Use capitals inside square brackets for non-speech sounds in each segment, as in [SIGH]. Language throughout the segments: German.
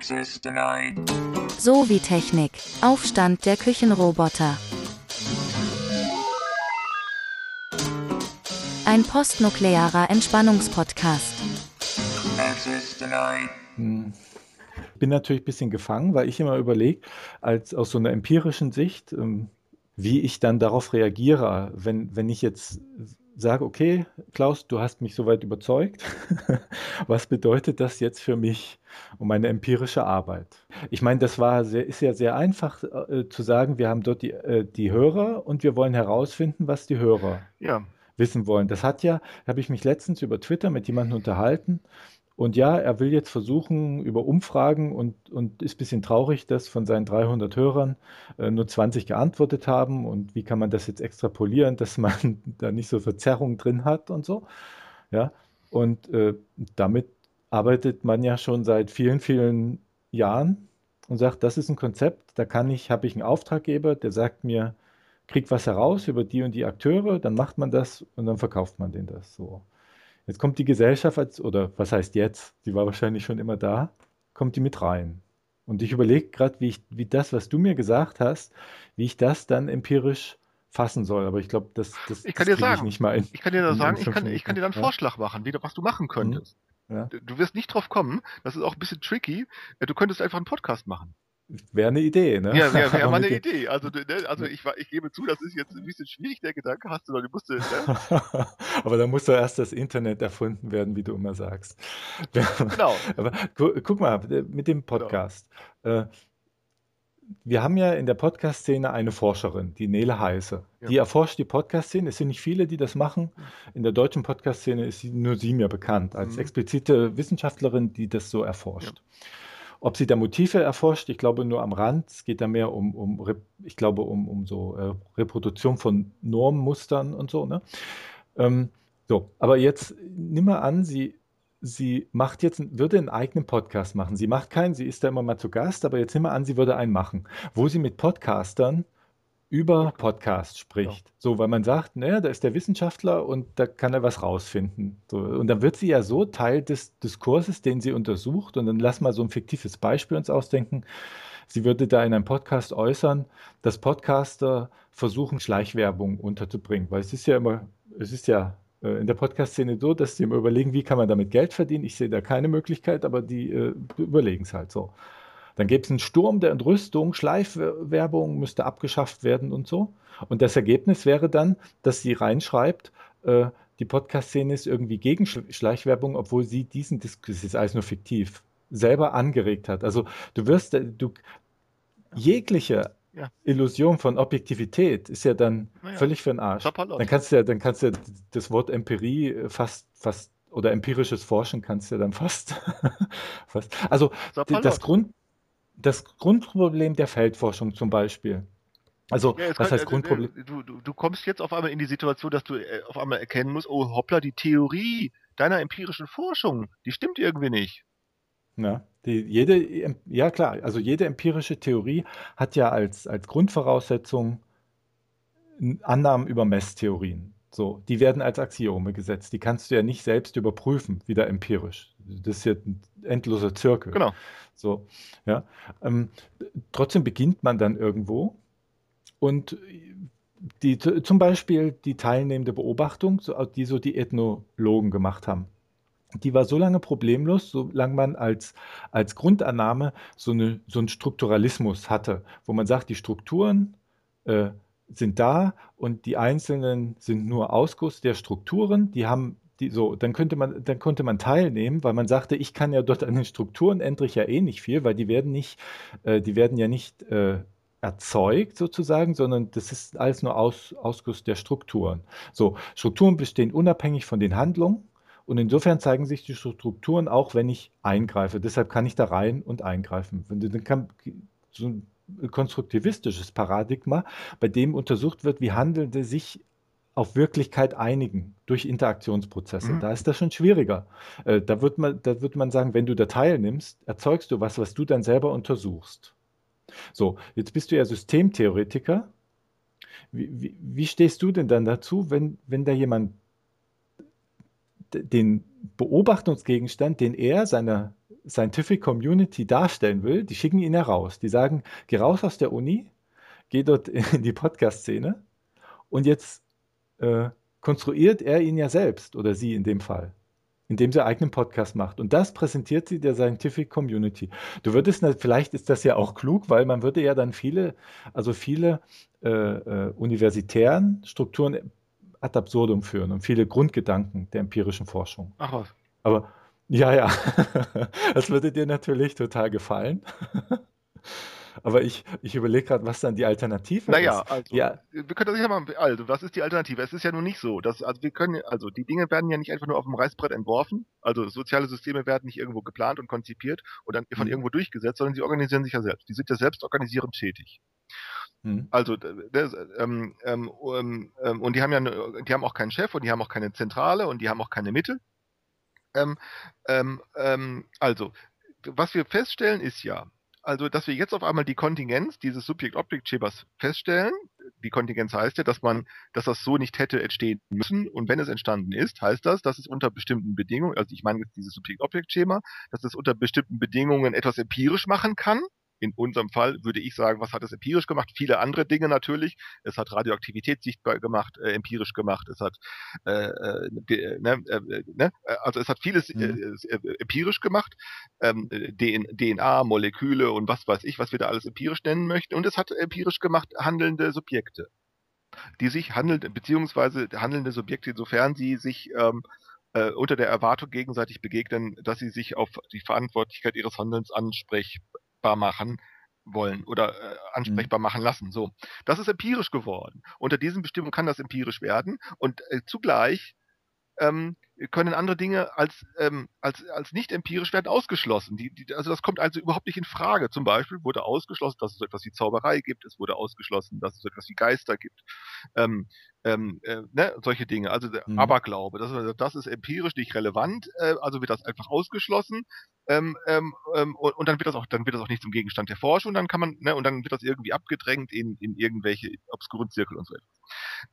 Access denied. So wie Technik. Aufstand der Küchenroboter. Ein postnuklearer Entspannungspodcast. Access denied. bin natürlich ein bisschen gefangen, weil ich immer überlege, als aus so einer empirischen Sicht, ähm, wie ich dann darauf reagiere, wenn, wenn ich jetzt sage, okay, Klaus, du hast mich soweit überzeugt. [LAUGHS] Was bedeutet das jetzt für mich und meine empirische Arbeit? Ich meine, das war sehr, ist ja sehr einfach äh, zu sagen, wir haben dort die, äh, die Hörer und wir wollen herausfinden, was die Hörer Ja, wissen wollen. Das hat ja, habe ich mich letztens über Twitter mit jemandem unterhalten. Und ja, er will jetzt versuchen über Umfragen und, und ist ein bisschen traurig, dass von seinen 300 Hörern äh, nur 20 geantwortet haben. Und wie kann man das jetzt extrapolieren, [LAUGHS] dass man da nicht so Verzerrungen drin hat und so. Ja, und äh, damit arbeitet man ja schon seit vielen, vielen Jahren und sagt, das ist ein Konzept, da kann ich, habe ich einen Auftraggeber, der sagt mir, krieg was heraus über die und die Akteure, dann macht man das und dann verkauft man denen das so. Jetzt kommt die Gesellschaft als, oder was heißt jetzt? Die war wahrscheinlich schon immer da, kommt die mit rein. Und ich überlege gerade, wie ich, wie das, was du mir gesagt hast, wie ich das dann empirisch fassen soll. Aber ich glaube, das, das, Ich kann das dir kriege ich sagen, nicht mal in. ich kann dir da sagen, ich kann, ich kann dir dann einen. Vorschlag machen, wie, was du machen könntest. Ja, Du wirst nicht drauf kommen, das ist auch ein bisschen tricky. Du könntest einfach einen Podcast machen. Wäre eine Idee, ne? Ja, wäre [LAUGHS] wär mal eine Idee. Also, du- ne, also ich, ich gebe zu, das ist jetzt ein bisschen schwierig, der Gedanke hast du, noch, du musst, ne? [LAUGHS] Aber da muss doch erst das Internet erfunden werden, wie du immer sagst. [LAUGHS] Genau. Aber gu guck mal, mit dem Podcast. Äh, wir haben ja in der Podcast-Szene eine Forscherin, die Nele Heiße. Ja. Die erforscht die Podcast-Szene. Es sind nicht viele, die das machen. In der deutschen Podcast-Szene ist nur sie mir bekannt, als Mhm. explizite Wissenschaftlerin, die das so erforscht. Ob sie da Motive erforscht, ich glaube nur am Rand. Es geht da mehr um, um ich glaube, um, um so äh, Reproduktion von Normmustern und so. Ne? Ähm, so, aber jetzt nimm mal an, sie, sie macht jetzt, würde einen eigenen Podcast machen. Sie macht keinen, sie ist da immer mal zu Gast, aber jetzt nimm mal an, sie würde einen machen, wo sie mit Podcastern über Podcast spricht. So, weil man sagt, naja, da ist der Wissenschaftler und da kann er was rausfinden. So, und dann wird sie ja so Teil des Diskurses, den sie untersucht. Und dann lass mal so ein fiktives Beispiel uns ausdenken. Sie würde da in einem Podcast äußern, dass Podcaster versuchen, Schleichwerbung unterzubringen. Weil es ist ja immer, es ist ja äh, in der Podcast-Szene so, dass sie immer überlegen, wie kann man damit Geld verdienen. Ich sehe da keine Möglichkeit, aber die äh, überlegen es halt so. Dann gäbe es einen Sturm der Entrüstung, Schleifwerbung müsste abgeschafft werden und so. Und das Ergebnis wäre dann, dass sie reinschreibt, äh, die Podcast-Szene ist irgendwie gegen Sch- Schleichwerbung, obwohl sie diesen Diskurs, das ist alles nur fiktiv, selber angeregt hat. Also du wirst, äh, du, jegliche Ja. Illusion von Objektivität ist ja dann Naja. völlig für den Arsch. Sapperlot. Dann kannst du ja, dann kannst du ja das Wort Empirie äh, fast, fast, oder empirisches Forschen kannst du ja dann fast, [LAUGHS] fast. Also Sapperlot. das Grund, das Grundproblem der Feldforschung zum Beispiel. Also, Ja, was kann- heißt äh, Grundproblem? äh, Du, du, du kommst jetzt auf einmal in die Situation, dass du äh, auf einmal erkennen musst, oh hoppla, die Theorie deiner empirischen Forschung, die stimmt irgendwie nicht. Ja, die, jede, ja klar, also jede empirische Theorie hat ja als, als Grundvoraussetzung Annahmen über Messtheorien. So, die werden als Axiome gesetzt. Die kannst du ja nicht selbst überprüfen, wieder empirisch. Das ist ja ein endloser Zirkel. Genau. So, ja. Ähm, trotzdem beginnt man dann irgendwo und die, zum Beispiel die teilnehmende Beobachtung, die so die Ethnologen gemacht haben, die war so lange problemlos, solange man als, als Grundannahme so, eine, so einen Strukturalismus hatte, wo man sagt, die Strukturen äh, sind da und die einzelnen sind nur Ausguss der Strukturen, die haben die so, dann könnte man, dann konnte man teilnehmen, weil man sagte, ich kann ja dort an den Strukturen ändere ich ja eh nicht viel, weil die werden nicht, äh, die werden ja nicht äh, erzeugt sozusagen, sondern das ist alles nur Aus, Ausguss der Strukturen. So, Strukturen bestehen unabhängig von den Handlungen und insofern zeigen sich die Strukturen auch, wenn ich eingreife. Deshalb kann ich da rein und eingreifen. Dann kann, so konstruktivistisches Paradigma, bei dem untersucht wird, wie Handelnde sich auf Wirklichkeit einigen durch Interaktionsprozesse. Mhm. Da ist das schon schwieriger. Äh, da wird man, da wird man sagen, wenn du da teilnimmst, erzeugst du was, was du dann selber untersuchst. So, jetzt bist du ja Systemtheoretiker. Wie, wie, wie stehst du denn dann dazu, wenn, wenn da jemand den Beobachtungsgegenstand, den er seiner Scientific Community darstellen will, die schicken ihn ja raus. Die sagen, geh raus aus der Uni, geh dort [LAUGHS] in die Podcast-Szene und jetzt äh, konstruiert er ihn ja selbst oder sie in dem Fall, indem sie eigenen Podcast macht. Und das präsentiert sie der Scientific Community. Du würdest, vielleicht ist das ja auch klug, weil man würde ja dann viele, also viele äh, äh, universitären Strukturen ad absurdum führen und viele Grundgedanken der empirischen Forschung. Ach was. Aber ja, ja, [LAUGHS] das würde dir natürlich total gefallen. [LAUGHS] Aber ich, ich überlege gerade, was dann die Alternative Naja, ist. also, Ja, wir können das ja mal, also, was ist die Alternative? Es ist ja nun nicht so, dass, also, wir können, also, die Dinge werden ja nicht einfach nur auf dem Reißbrett entworfen, also, soziale Systeme werden nicht irgendwo geplant und konzipiert und dann von Mhm. irgendwo durchgesetzt, sondern sie organisieren sich ja selbst. Die sind ja selbst organisierend tätig. hm, Also, das, ähm, ähm, ähm, und die haben ja, die haben auch keinen Chef und die haben auch keine Zentrale und die haben auch keine Mittel. Ähm, ähm, ähm, also, was wir feststellen ist ja, also, dass wir jetzt auf einmal die Kontingenz dieses Subjekt-Objekt-Schemas feststellen. Die Kontingenz heißt ja, dass man, dass das so nicht hätte entstehen müssen. Und wenn es entstanden ist, heißt das, dass es unter bestimmten Bedingungen, also ich meine jetzt dieses Subjekt-Objekt-Schema, dass es unter bestimmten Bedingungen etwas empirisch machen kann. In unserem Fall würde ich sagen, was hat es empirisch gemacht? Viele andere Dinge natürlich. Es hat Radioaktivität sichtbar gemacht, äh, empirisch gemacht. Es hat, äh, äh, ge- ne, äh, ne? Äh, also es hat vieles Mhm. äh, äh, empirisch gemacht. Ähm, äh, DN DNA, Moleküle und was weiß ich, was wir da alles empirisch nennen möchten. Und es hat empirisch gemacht handelnde Subjekte, die sich handeln, beziehungsweise handelnde Subjekte, insofern sie sich ähm, äh, unter der Erwartung gegenseitig begegnen, dass sie sich auf die Verantwortlichkeit ihres Handelns ansprechbar machen wollen oder äh, ansprechbar machen lassen. So, das ist empirisch geworden. Unter diesen Bestimmungen kann das empirisch werden und äh, zugleich ähm, können andere Dinge als, ähm, als, als nicht empirisch werden ausgeschlossen. Die, die, also das kommt also überhaupt nicht in Frage. Zum Beispiel wurde ausgeschlossen, dass es so etwas wie Zauberei gibt, es wurde ausgeschlossen, dass es so etwas wie Geister gibt, ähm, ähm, äh, ne, solche Dinge. Also der Mhm. Aberglaube, das, das ist empirisch nicht relevant, äh, also wird das einfach ausgeschlossen. Ähm, ähm, ähm, und, und dann wird das auch, dann wird das auch nicht zum Gegenstand der Forschung, dann kann man, ne, und dann wird das irgendwie abgedrängt in, in irgendwelche obskuren Zirkel und so etwas.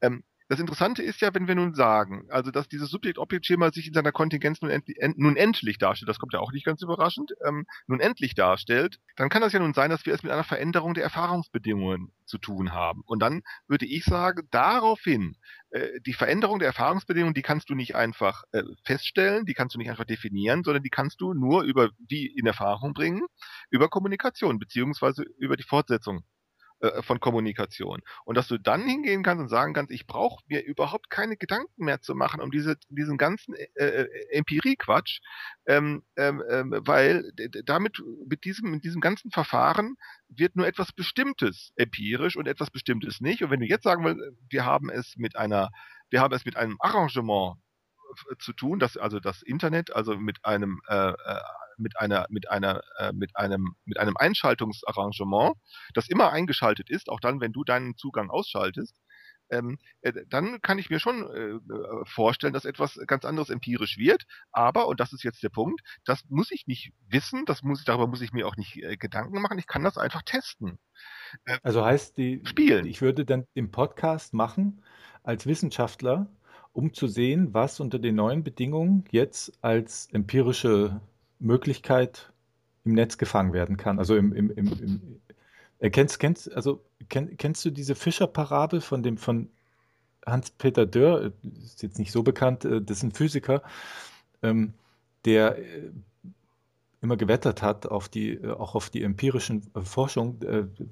Ähm, das Interessante ist ja, wenn wir nun sagen, also dass dieses Subjekt-Objekt-Schema sich in seiner Kontingenz nun, endlich, en, nun endlich darstellt, das kommt ja auch nicht ganz überraschend, ähm, nun endlich darstellt, dann kann das ja nun sein, dass wir es mit einer Veränderung der Erfahrungsbedingungen zu tun haben. Und dann würde ich sagen, daraufhin, äh, die Veränderung der Erfahrungsbedingungen, die kannst du nicht einfach äh, feststellen, die kannst du nicht einfach definieren, sondern die kannst du nur über die in Erfahrung bringen, über Kommunikation, beziehungsweise über die Fortsetzung äh, von Kommunikation. Und dass du dann hingehen kannst und sagen kannst, ich brauche mir überhaupt keine Gedanken mehr zu machen um diese, diesen ganzen äh, äh, Empirie-Quatsch, ähm, ähm, ähm, weil damit, mit diesem, mit diesem ganzen Verfahren wird nur etwas Bestimmtes empirisch und etwas Bestimmtes nicht. Und wenn du jetzt sagen willst, wir haben es mit einer, wir haben es mit einem Arrangement äh, zu tun, dass also das Internet, also mit einem äh, mit einer mit einer äh, mit einem mit einem Einschaltungsarrangement, das immer eingeschaltet ist, auch dann, wenn du deinen Zugang ausschaltest, ähm, äh, dann kann ich mir schon äh, äh, vorstellen, dass etwas ganz anderes empirisch wird. Aber und das ist jetzt der Punkt, das muss ich nicht wissen, das muss ich darüber muss ich mir auch nicht äh, Gedanken machen. Ich kann das einfach testen, äh, Also heißt die, spielen. ich würde dann den Podcast machen als Wissenschaftler, um zu sehen, was unter den neuen Bedingungen jetzt als empirische Möglichkeit im Netz gefangen werden kann. Also im, im, im, im äh, kennst, kennst, also kenn, kennst du diese Fischer-Parabel von dem von Hans-Peter Dörr, äh, ist jetzt nicht so bekannt, äh, das ist ein Physiker, ähm, der äh, immer gewettert hat auf die, äh, auch auf die empirischen äh, Forschung,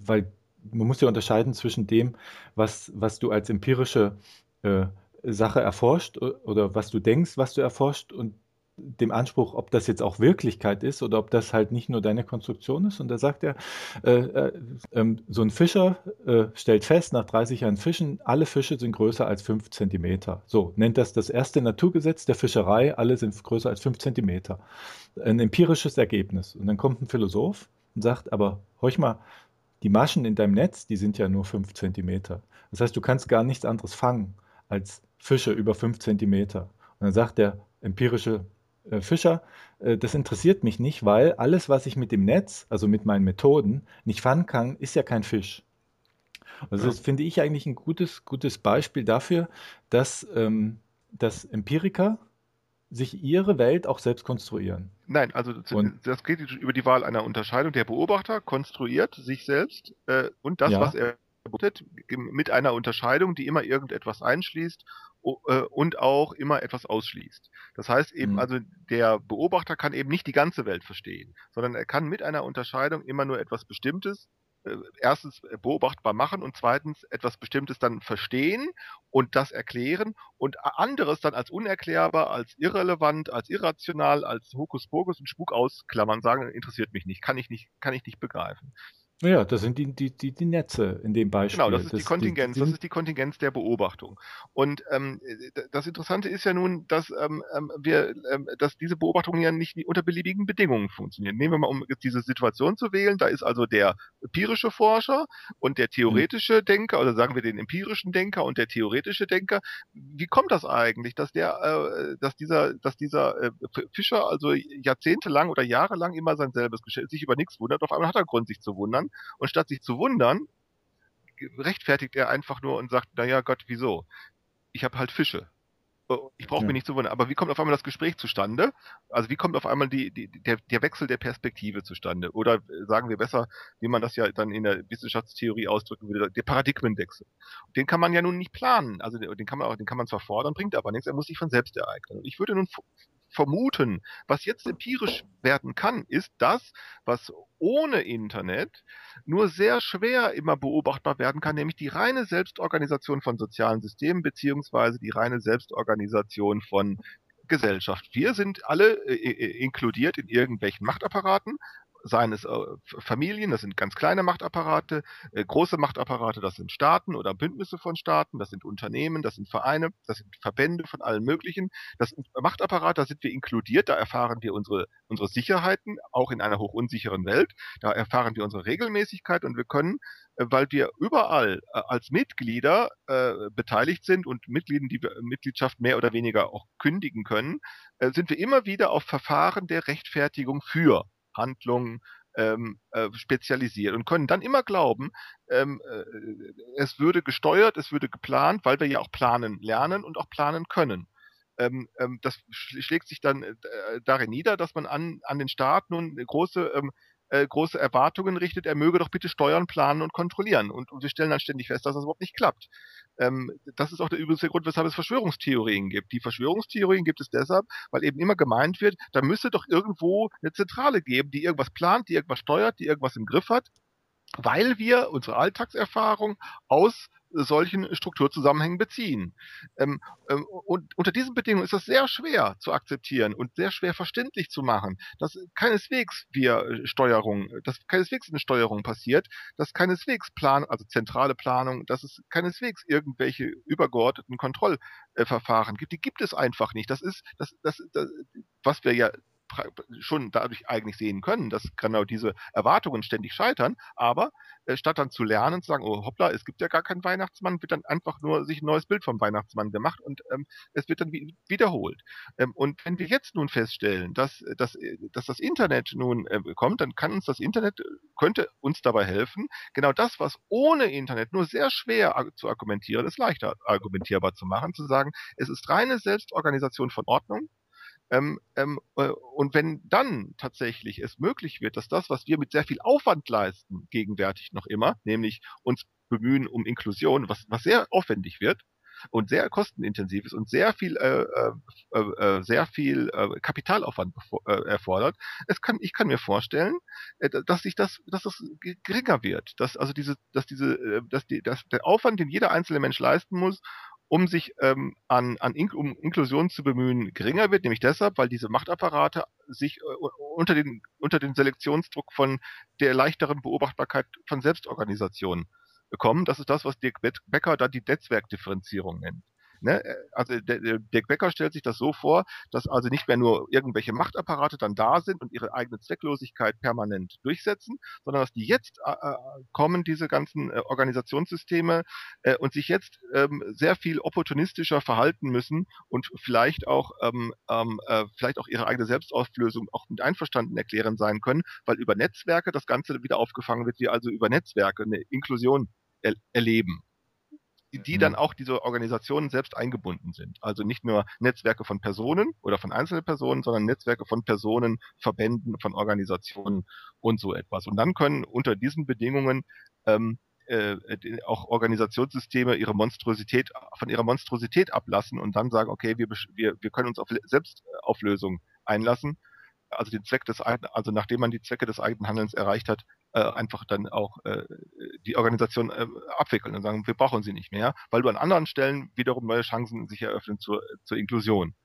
weil man muss ja unterscheiden zwischen dem, was, was du als empirische Sache erforscht oder was du denkst, was du erforscht und dem Anspruch, ob das jetzt auch Wirklichkeit ist oder ob das halt nicht nur deine Konstruktion ist. Und da sagt er, äh, äh, ähm, so ein Fischer äh, stellt fest, nach 30 Jahren Fischen, alle Fische sind größer als 5 Zentimeter. So, nennt das das erste Naturgesetz der Fischerei, alle sind größer als 5 Zentimeter. Ein empirisches Ergebnis. Und dann kommt ein Philosoph und sagt, aber horch mal, die Maschen in deinem Netz, die sind ja nur 5 Zentimeter. Das heißt, du kannst gar nichts anderes fangen als Fische über 5 Zentimeter. Und dann sagt der empirische äh, Fischer, äh, das interessiert mich nicht, weil alles, was ich mit dem Netz, also mit meinen Methoden, nicht fangen kann, ist ja kein Fisch. Also Ja. das finde ich eigentlich ein gutes, gutes Beispiel dafür, dass, ähm, dass Empiriker sich ihre Welt auch selbst konstruieren. Nein, also Und- das geht über die Wahl einer Unterscheidung. Der Beobachter konstruiert sich selbst äh, und das, Ja. was er beobachtet, mit einer Unterscheidung, die immer irgendetwas einschließt und auch immer etwas ausschließt. Das heißt eben, Mhm. also der Beobachter kann eben nicht die ganze Welt verstehen, sondern er kann mit einer Unterscheidung immer nur etwas Bestimmtes äh, erstens beobachtbar machen und zweitens etwas Bestimmtes dann verstehen und das erklären und anderes dann als unerklärbar, als irrelevant, als irrational, als Hokuspokus und Spuk ausklammern, sagen, interessiert mich nicht, kann ich nicht, kann ich nicht begreifen. Ja, das sind die, die, die, die Netze in dem Beispiel. Genau, das ist die Kontingenz, die das ist die Kontingenz der Beobachtung. Und ähm, das Interessante ist ja nun, dass ähm, ähm, wir, ähm, dass diese Beobachtungen ja nicht unter beliebigen Bedingungen funktionieren. Nehmen wir mal, um jetzt diese Situation zu wählen, da ist also der empirische Forscher und der theoretische Denker, oder sagen wir den empirischen Denker und der theoretische Denker. Wie kommt das eigentlich, dass der, äh, dass dieser, dass dieser äh, Fischer also jahrzehntelang oder jahrelang immer sein selbes Geschäft sich über nichts wundert, auf einmal hat er Grund, sich zu wundern. Und statt sich zu wundern, rechtfertigt er einfach nur und sagt, naja Gott, wieso? Ich habe halt Fische. Oh, Ich brauche Ja. mich nicht zu wundern. Aber wie kommt auf einmal das Gespräch zustande? Also wie kommt auf einmal die, die, der, der Wechsel der Perspektive zustande? Oder äh, sagen wir besser, wie man das ja dann in der Wissenschaftstheorie ausdrücken würde, der Paradigmenwechsel. Den kann man ja nun nicht planen. Also den kann man auch, den kann man zwar fordern, bringt aber nichts. Er muss sich von selbst ereignen. Und ich würde nun vermuten, was jetzt empirisch werden kann, ist das, was ohne Internet nur sehr schwer immer beobachtbar werden kann, nämlich die reine Selbstorganisation von sozialen Systemen beziehungsweise die reine Selbstorganisation von Gesellschaft. Wir sind alle äh, äh, inkludiert in irgendwelchen Machtapparaten, seien es äh, Familien, das sind ganz kleine Machtapparate, äh, große Machtapparate, das sind Staaten oder Bündnisse von Staaten, das sind Unternehmen, das sind Vereine, das sind Verbände von allen möglichen. Das Machtapparat, da sind wir inkludiert, da erfahren wir unsere, unsere Sicherheiten, auch in einer hochunsicheren Welt. Da erfahren wir unsere Regelmäßigkeit und wir können, äh, weil wir überall als Mitglieder äh, beteiligt sind und Mitglieder, die Mitgliedschaft mehr oder weniger auch kündigen können, sind wir immer wieder auf Verfahren der Rechtfertigung für Handlungen ähm, äh, spezialisiert und können dann immer glauben, ähm, äh, es würde gesteuert, es würde geplant, weil wir ja auch planen lernen und auch planen können. Ähm, ähm, das sch- schlägt sich dann äh, darin nieder, dass man an, an den Staat nun große ähm, äh, große Erwartungen richtet, er möge doch bitte steuern, planen und kontrollieren. Und, und wir stellen dann ständig fest, dass das überhaupt nicht klappt. Ähm, das ist auch der übelste Grund, weshalb es Verschwörungstheorien gibt. Die Verschwörungstheorien gibt es deshalb, weil eben immer gemeint wird, da müsste doch irgendwo eine Zentrale geben, die irgendwas plant, die irgendwas steuert, die irgendwas im Griff hat, weil wir unsere Alltagserfahrung aus solchen Strukturzusammenhängen beziehen. Ähm, ähm, und unter diesen Bedingungen ist das sehr schwer zu akzeptieren und sehr schwer verständlich zu machen, dass keineswegs wir äh, Steuerung, dass keineswegs eine Steuerung passiert, dass keineswegs Plan, also zentrale Planung, dass es keineswegs irgendwelche übergeordneten Kontrollverfahren gibt. Die gibt es einfach nicht. Das ist, das, das, das was wir ja schon dadurch eigentlich sehen können, dass genau diese Erwartungen ständig scheitern, aber äh, statt dann zu lernen, zu sagen, oh hoppla, es gibt ja gar keinen Weihnachtsmann, wird dann einfach nur sich ein neues Bild vom Weihnachtsmann gemacht und ähm, es wird dann wi- wiederholt. Ähm, und wenn wir jetzt nun feststellen, dass, äh, dass, äh, dass das Internet nun äh, kommt, dann kann uns das Internet, äh, könnte uns dabei helfen, genau das, was ohne Internet nur sehr schwer zu argumentieren ist, leichter argumentierbar zu machen, zu sagen, es ist reine Selbstorganisation von Ordnung, ähm, ähm, äh, und wenn dann tatsächlich es möglich wird, dass das, was wir mit sehr viel Aufwand leisten, gegenwärtig noch immer, nämlich uns bemühen um Inklusion, was, was sehr aufwendig wird und sehr kostenintensiv ist und sehr viel, äh, äh, äh, sehr viel äh, Kapitalaufwand äh, erfordert, es kann, ich kann mir vorstellen, äh, dass sich das, dass das ge- geringer wird, dass also diese, dass diese, äh, dass die, dass der Aufwand, den jeder einzelne Mensch leisten muss, um sich ähm, an, an In um Inklusion zu bemühen, geringer wird, nämlich deshalb, weil diese Machtapparate sich äh, unter den unter den Selektionsdruck von der leichteren Beobachtbarkeit von Selbstorganisationen bekommen. Das ist das, was Dirk Becker da die Netzwerkdifferenzierung nennt. Ne? äh, Also der, der Becker stellt sich das so vor, dass also nicht mehr nur irgendwelche Machtapparate dann da sind und ihre eigene Zwecklosigkeit permanent durchsetzen, sondern dass die jetzt äh, äh, kommen, diese ganzen äh, Organisationssysteme, äh, und sich jetzt ähm, sehr viel opportunistischer verhalten müssen und vielleicht auch ähm, ähm, äh, vielleicht auch ihre eigene Selbstauflösung auch mit einverstanden erklären sein können, weil über Netzwerke das Ganze wieder aufgefangen wird, wir also über Netzwerke eine Inklusion er erleben. Die dann auch diese Organisationen selbst eingebunden sind. Also nicht nur Netzwerke von Personen oder von einzelnen Personen, sondern Netzwerke von Personen, Verbänden, von Organisationen und so etwas. Und dann können unter diesen Bedingungen ähm, äh, auch Organisationssysteme ihre Monstrosität von ihrer Monstrosität ablassen und dann sagen, okay, wir, wir, wir können uns auf Selbstauflösung einlassen also den Zweck des also nachdem man die Zwecke des eigenen Handelns erreicht hat, äh, einfach dann auch äh, die Organisation äh, abwickeln und sagen, wir brauchen sie nicht mehr, weil du an anderen Stellen wiederum neue Chancen sich eröffnen zur, zur Inklusion.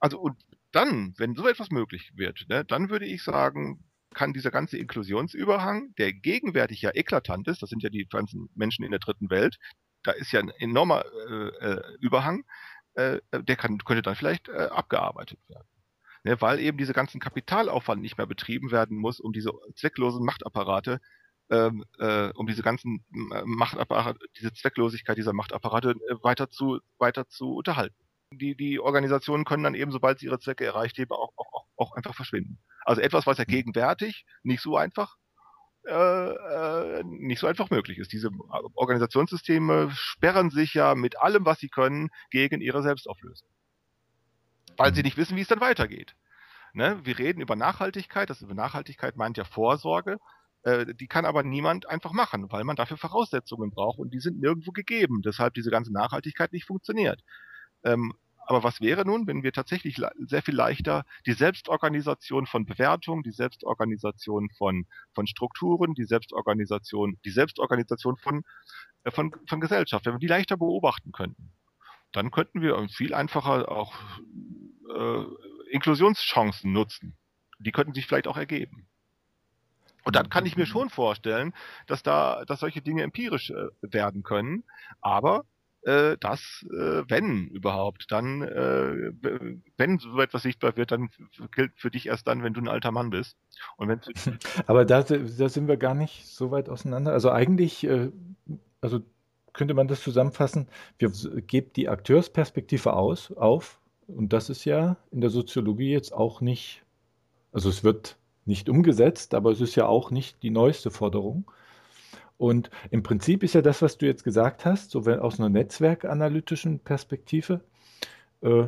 Also und dann, wenn so etwas möglich wird, ne, dann würde ich sagen, kann dieser ganze Inklusionsüberhang, der gegenwärtig ja eklatant ist, das sind ja die ganzen Menschen in der dritten Welt, da ist ja ein enormer äh, äh Überhang, äh, der kann, könnte dann vielleicht abgearbeitet werden ne, weil eben diese ganzen Kapitalaufwand nicht mehr betrieben werden muss, um diese zwecklosen Machtapparate, ähm, äh, um diese ganzen äh, Machtapparate, diese Zwecklosigkeit dieser Machtapparate äh, weiter zu weiter zu unterhalten. Die, die Organisationen können dann eben, sobald sie ihre Zwecke erreicht haben, auch, auch, auch einfach verschwinden. Also etwas, was ja mhm. gegenwärtig nicht so einfach äh, äh, nicht so einfach möglich ist. Diese Organisationssysteme sperren sich ja mit allem, was sie können, gegen ihre Selbstauflösung weil sie mhm. nicht wissen, wie es dann weitergeht. Ne? Wir reden über Nachhaltigkeit, das über Nachhaltigkeit meint ja Vorsorge, äh, die kann aber niemand einfach machen, weil man dafür Voraussetzungen braucht und die sind nirgendwo gegeben, deshalb diese ganze Nachhaltigkeit nicht funktioniert. Ähm, aber was wäre nun, wenn wir tatsächlich sehr viel leichter die Selbstorganisation von Bewertung, die Selbstorganisation von, von Strukturen, die Selbstorganisation, die Selbstorganisation von, äh, von, von Gesellschaft, wenn wir die leichter beobachten könnten, dann könnten wir viel einfacher auch äh, Inklusionschancen nutzen. Die könnten sich vielleicht auch ergeben. Und dann kann ich mir schon vorstellen, dass da, dass solche Dinge empirisch äh, werden können. Aber äh, das, äh, wenn überhaupt, dann, äh, wenn so etwas sichtbar wird, dann gilt für dich erst dann, wenn du ein alter Mann bist. Und wenn [LAUGHS] Aber da, da sind wir gar nicht so weit auseinander. Also eigentlich, äh, also könnte man das zusammenfassen, wir geben die Akteursperspektive aus, auf und das ist ja in der Soziologie jetzt auch nicht, also es wird nicht umgesetzt, aber es ist ja auch nicht die neueste Forderung. Und im Prinzip ist ja das, was du jetzt gesagt hast, so aus einer netzwerkanalytischen Perspektive, äh,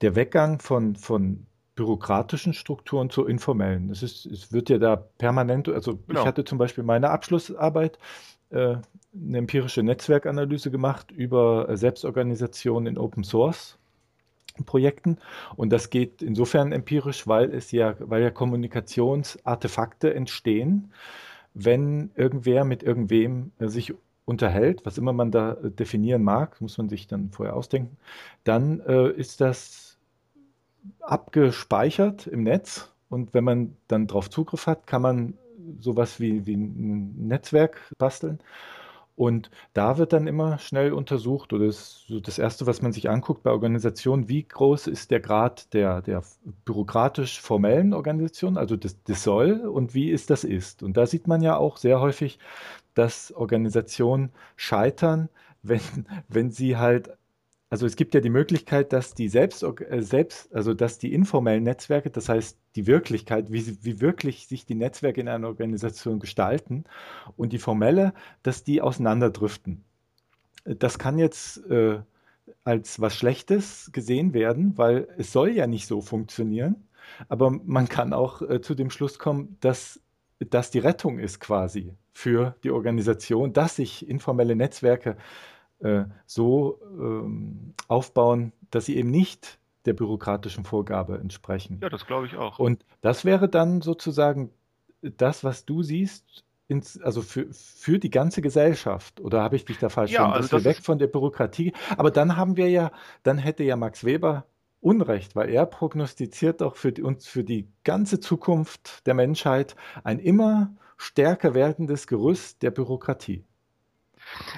der Weggang von, von bürokratischen Strukturen zu informellen. Es, ist, es wird ja da permanent, also genau. ich hatte zum Beispiel meine Abschlussarbeit, äh, eine empirische Netzwerkanalyse gemacht über Selbstorganisation in Open Source Projekten. Und das geht insofern empirisch, weil es ja, weil ja Kommunikationsartefakte entstehen, wenn irgendwer mit irgendwem äh, sich unterhält, was immer man da äh, definieren mag, muss man sich dann vorher ausdenken, dann äh, ist das abgespeichert im Netz und wenn man dann darauf Zugriff hat, kann man sowas wie, wie ein Netzwerk basteln und da wird dann immer schnell untersucht, oder das, so das Erste, was man sich anguckt bei Organisationen, wie groß ist der Grad der, der bürokratisch-formellen Organisation, also das, das Soll, und wie ist das Ist. Und da sieht man ja auch sehr häufig, dass Organisationen scheitern, [LAUGHS] wenn, wenn sie halt also es gibt ja die Möglichkeit, dass die selbst, äh, selbst, also dass die informellen Netzwerke, das heißt die Wirklichkeit, wie, wie wirklich sich die Netzwerke in einer Organisation gestalten und die formelle, dass die auseinanderdriften. Das kann jetzt äh, als was Schlechtes gesehen werden, weil es soll ja nicht so funktionieren. Aber man kann auch äh, zu dem Schluss kommen, dass das die Rettung ist quasi für die Organisation, dass sich informelle Netzwerke äh, so ähm, aufbauen, dass sie eben nicht der bürokratischen Vorgabe entsprechen. Ja, das glaube ich auch. Und das wäre dann sozusagen das, was du siehst, ins, also für, für die ganze Gesellschaft. Oder habe ich dich da falsch ja, verstanden? Also dass wir weg von der Bürokratie. Aber dann haben wir ja, dann hätte ja Max Weber Unrecht, weil er prognostiziert doch für die, uns für die ganze Zukunft der Menschheit ein immer stärker werdendes Gerüst der Bürokratie.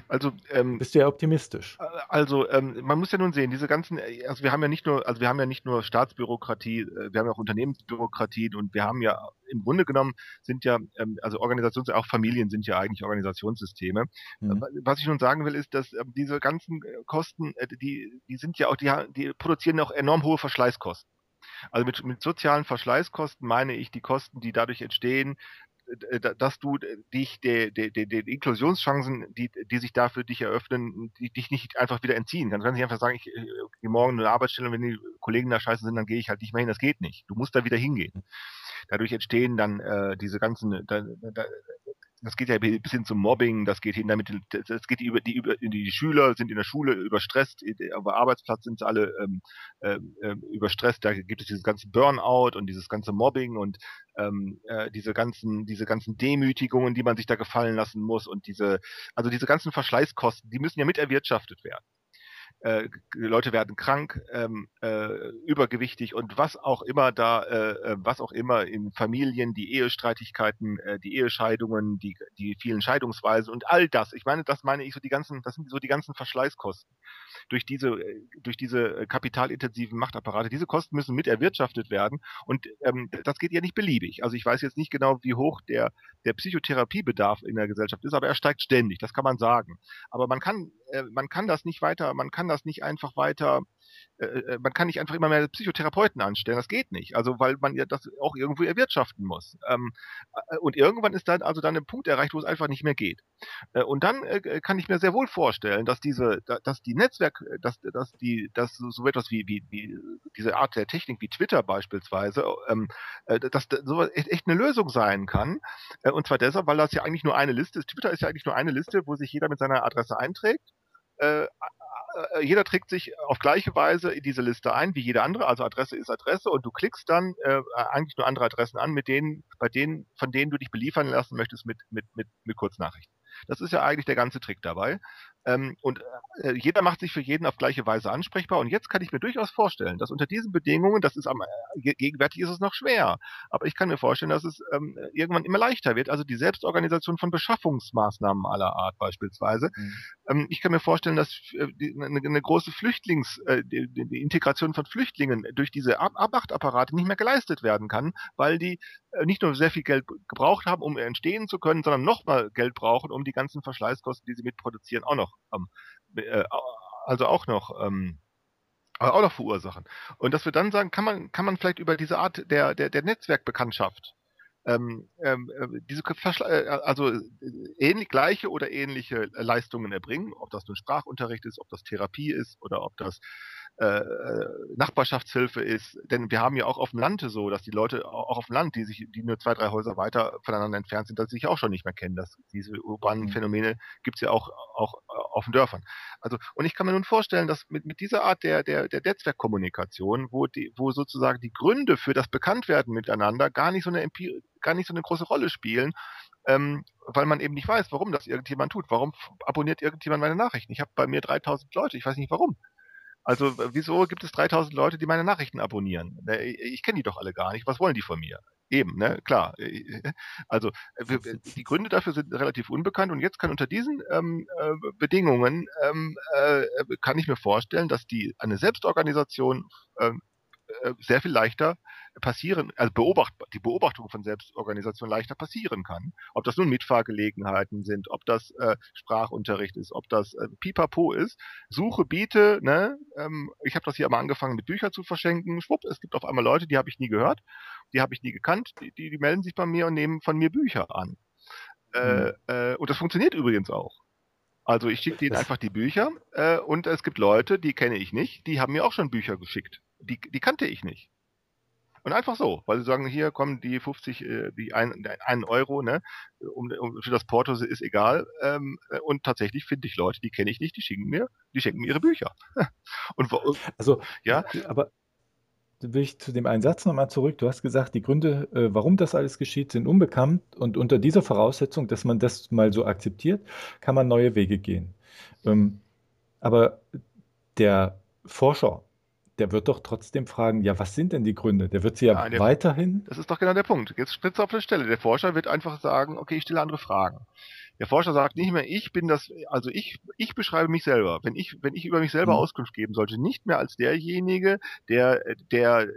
Also ähm, bist du ja optimistisch. Äh, also ähm, man muss ja nun sehen, diese ganzen, äh, also wir haben ja nicht nur, also wir haben ja nicht nur Staatsbürokratie, äh, wir haben ja auch Unternehmensbürokratie und wir haben ja im Grunde genommen sind ja, ähm, also Organisations, auch Familien sind ja eigentlich Organisationssysteme. Mhm. Was ich nun sagen will, ist, dass ähm, diese ganzen Kosten, die, die sind ja auch, die, die produzieren auch enorm hohe Verschleißkosten. Also mit, mit sozialen Verschleißkosten meine ich die Kosten, die dadurch entstehen, dass du dich der, der, der, der Inklusionschancen, die, die sich da für dich eröffnen, die, dich nicht einfach wieder entziehen kannst. Du kannst nicht einfach sagen, ich äh, gehe morgen in eine Arbeitsstelle und wenn die Kollegen da scheiße sind, dann gehe ich halt nicht mehr hin. Das geht nicht. Du musst da wieder hingehen. Dadurch entstehen dann äh, diese ganzen, da, da, das geht ja bis hin zum Mobbing, das geht hin damit, das geht über die über die Schüler sind in der Schule überstresst, auf der Arbeitsplatz sind sie alle ähm, äh, überstresst, da gibt es dieses ganze Burnout und dieses ganze Mobbing und ähm, äh, diese ganzen diese ganzen Demütigungen, die man sich da gefallen lassen muss und diese also diese ganzen Verschleißkosten, die müssen ja mit erwirtschaftet werden äh, Leute werden krank, ähm, äh, übergewichtig und was auch immer da, äh, äh, was auch immer in Familien, die Ehestreitigkeiten, äh, die Ehescheidungen, die, die vielen Scheidungsweisen und all das. Ich meine, das meine ich so die ganzen, das sind so die ganzen Verschleißkosten durch diese, äh, durch diese kapitalintensiven Machtapparate. Diese Kosten müssen mit erwirtschaftet werden und ähm, das geht ja nicht beliebig. Also ich weiß jetzt nicht genau, wie hoch der, der Psychotherapiebedarf in der Gesellschaft ist, aber er steigt ständig, das kann man sagen. Aber man kann, äh, man kann das nicht weiter, man kann das nicht einfach weiter äh, äh, man kann nicht einfach immer mehr Psychotherapeuten anstellen. Das geht nicht. Also weil man ja das auch irgendwo erwirtschaften muss. Ähm, äh, und irgendwann ist dann also dann ein Punkt erreicht, wo es einfach nicht mehr geht. Äh, und dann äh, kann ich mir sehr wohl vorstellen, dass diese, dass die Netzwerk, dass, dass die, dass so etwas wie, wie, wie diese Art der Technik wie Twitter beispielsweise, ähm, äh, dass so echt eine Lösung sein kann. Und zwar deshalb, weil das ja eigentlich nur eine Liste ist. Twitter ist ja eigentlich nur eine Liste, wo sich jeder mit seiner Adresse einträgt. Äh, äh, jeder trägt sich auf gleiche Weise in diese Liste ein wie jede andere, also Adresse ist Adresse und du klickst dann äh, eigentlich nur andere Adressen an, mit denen, bei denen, von denen du dich beliefern lassen möchtest mit, mit, mit, mit Kurznachrichten. Das ist ja eigentlich der ganze Trick dabei. Ähm, und äh, jeder macht sich für jeden auf gleiche Weise ansprechbar. Und jetzt kann ich mir durchaus vorstellen, dass unter diesen Bedingungen, das ist am äh, gegenwärtig ist es noch schwer, aber ich kann mir vorstellen, dass es ähm, irgendwann immer leichter wird. Also die Selbstorganisation von Beschaffungsmaßnahmen aller Art beispielsweise. Mhm. Ähm, ich kann mir vorstellen, dass äh, die, eine, eine, große Flüchtlings, äh, die, die, Integration von Flüchtlingen durch diese Ab Abachapparate nicht mehr geleistet werden kann, weil die äh, nicht nur sehr viel Geld gebraucht haben, um entstehen zu können, sondern nochmal Geld brauchen, um die ganzen Verschleißkosten, die sie mitproduzieren, auch noch, ähm, äh, also auch noch, ähm, auch noch verursachen. Und dass wir dann sagen, kann man, kann man vielleicht über diese Art der, der, der Netzwerkbekanntschaft ähm, ähm, äh, diese äh, also äh, ähnlich gleiche oder ähnliche Leistungen erbringen, ob das nun Sprachunterricht ist, ob das Therapie ist oder ob das äh, Nachbarschaftshilfe ist. Denn wir haben ja auch auf dem Lande so, dass die Leute auch auf dem Land, die sich, die nur zwei, drei Häuser weiter voneinander entfernt sind, dass sie sich auch schon nicht mehr kennen. Das, diese urbanen mhm. Phänomene gibt's ja auch, auch auf den Dörfern. Also, und ich kann mir nun vorstellen, dass mit, mit dieser Art der, der, der Netzwerkkommunikation, wo die, wo sozusagen die Gründe für das Bekanntwerden miteinander gar nicht so eine Empir gar nicht so eine große Rolle spielen, ähm, weil man eben nicht weiß, warum das irgendjemand tut. Warum abonniert irgendjemand meine Nachrichten? Ich habe bei mir 3000 Leute, ich weiß nicht warum. Also wieso gibt es 3000 Leute, die meine Nachrichten abonnieren? Ne, ich kenne die doch alle gar nicht. Was wollen die von mir? Eben, ne, klar. Also die Gründe dafür sind relativ unbekannt und jetzt kann unter diesen ähm, äh, Bedingungen ähm, äh, kann ich mir vorstellen, dass die eine Selbstorganisation ähm, äh, sehr viel leichter passieren, also beobacht, die Beobachtung von Selbstorganisation leichter passieren kann. Ob das nun Mitfahrgelegenheiten sind, ob das äh, Sprachunterricht ist, ob das äh, Pipapo ist. Suche, biete, ne? Ähm, ich habe das hier einmal angefangen mit Büchern zu verschenken. Schwupp, es gibt auf einmal Leute, die habe ich nie gehört, die habe ich nie gekannt, die, die, die, melden sich bei mir und nehmen von mir Bücher an. Mhm. Äh, und das funktioniert übrigens auch. Also ich schicke denen einfach die Bücher äh, und es gibt Leute, die kenne ich nicht, die haben mir auch schon Bücher geschickt. Die, die kannte ich nicht. Und einfach so, weil sie sagen, hier kommen die 50, äh, die ein, einen Euro, ne, um, um, für das Porto ist egal. Ähm, und tatsächlich finde ich Leute, die kenne ich nicht, die schenken mir, die schenken mir ihre Bücher. [LAUGHS] und also ja, aber will ich zu dem einen Satz nochmal zurück. Du hast gesagt, die Gründe, äh, warum das alles geschieht, sind unbekannt. Und unter dieser Voraussetzung, dass man das mal so akzeptiert, kann man neue Wege gehen. Ähm, aber der Forscher, der wird doch trotzdem fragen, ja, was sind denn die Gründe? Der wird sie ja, ja weiterhin. Das ist doch genau der Punkt. Jetzt spitzt auf der Stelle. Der Forscher wird einfach sagen, okay, ich stelle andere Fragen. Der Forscher sagt nicht mehr, ich bin das, also ich, ich beschreibe mich selber. Wenn ich, wenn ich über mich selber mhm. Auskunft geben sollte, nicht mehr als derjenige, der, der,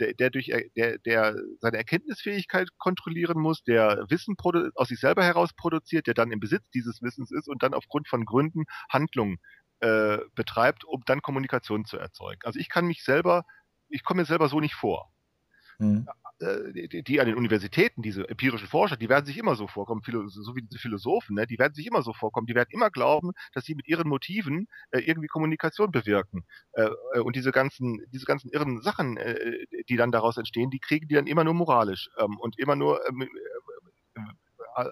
der, der durch, der, der seine Erkenntnisfähigkeit kontrollieren muss, der Wissen aus sich selber heraus produziert, der dann im Besitz dieses Wissens ist und dann aufgrund von Gründen Handlungen äh, betreibt, um dann Kommunikation zu erzeugen. Also ich kann mich selber, ich komme mir selber so nicht vor. Mhm. äh, die, die an den Universitäten, diese empirischen Forscher, die werden sich immer so vorkommen, so wie diese Philosophen, ne, die werden sich immer so vorkommen, die werden immer glauben, dass sie mit ihren Motiven äh, irgendwie Kommunikation bewirken. Und diese ganzen, diese ganzen irren Sachen, die dann daraus entstehen, die kriegen die dann immer nur moralisch ähm, und immer nur ähm,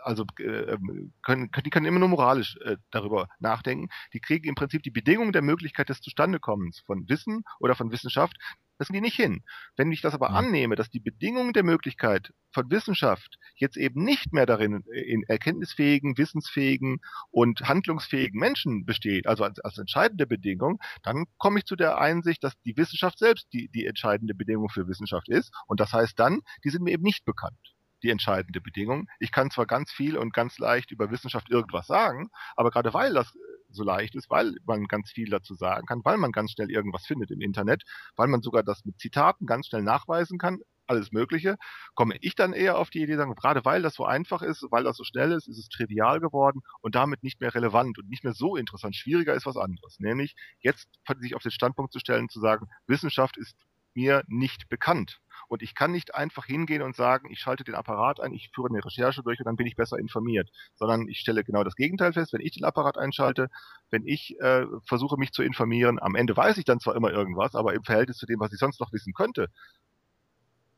also äh, ähm, können, die können immer nur moralisch äh, darüber nachdenken. Die kriegen im Prinzip die Bedingungen der Möglichkeit des Zustandekommens von Wissen oder von Wissenschaft, das sind die nicht hin. Wenn ich das aber annehme, dass die Bedingungen der Möglichkeit von Wissenschaft jetzt eben nicht mehr darin äh, in erkenntnisfähigen, wissensfähigen und handlungsfähigen Menschen besteht, also als, als entscheidende Bedingung, dann komme ich zu der Einsicht, dass die Wissenschaft selbst die, die entscheidende Bedingung für Wissenschaft ist. Und das heißt dann, die sind mir eben nicht bekannt die entscheidende Bedingung. Ich kann zwar ganz viel und ganz leicht über Wissenschaft irgendwas sagen, aber gerade weil das äh, so leicht ist, weil man ganz viel dazu sagen kann, weil man ganz schnell irgendwas findet im Internet, weil man sogar das mit Zitaten ganz schnell nachweisen kann, alles Mögliche, komme ich dann eher auf die Idee, sagen, gerade weil das so einfach ist, weil das so schnell ist, ist es trivial geworden und damit nicht mehr relevant und nicht mehr so interessant. Schwieriger ist was anderes, nämlich jetzt sich auf den Standpunkt zu stellen, zu sagen, Wissenschaft ist mir nicht bekannt. Und ich kann nicht einfach hingehen und sagen, ich schalte den Apparat ein, ich führe eine Recherche durch und dann bin ich besser informiert, sondern ich stelle genau das Gegenteil fest, wenn ich den Apparat einschalte, wenn ich äh, versuche mich zu informieren, am Ende weiß ich dann zwar immer irgendwas, aber im Verhältnis zu dem, was ich sonst noch wissen könnte,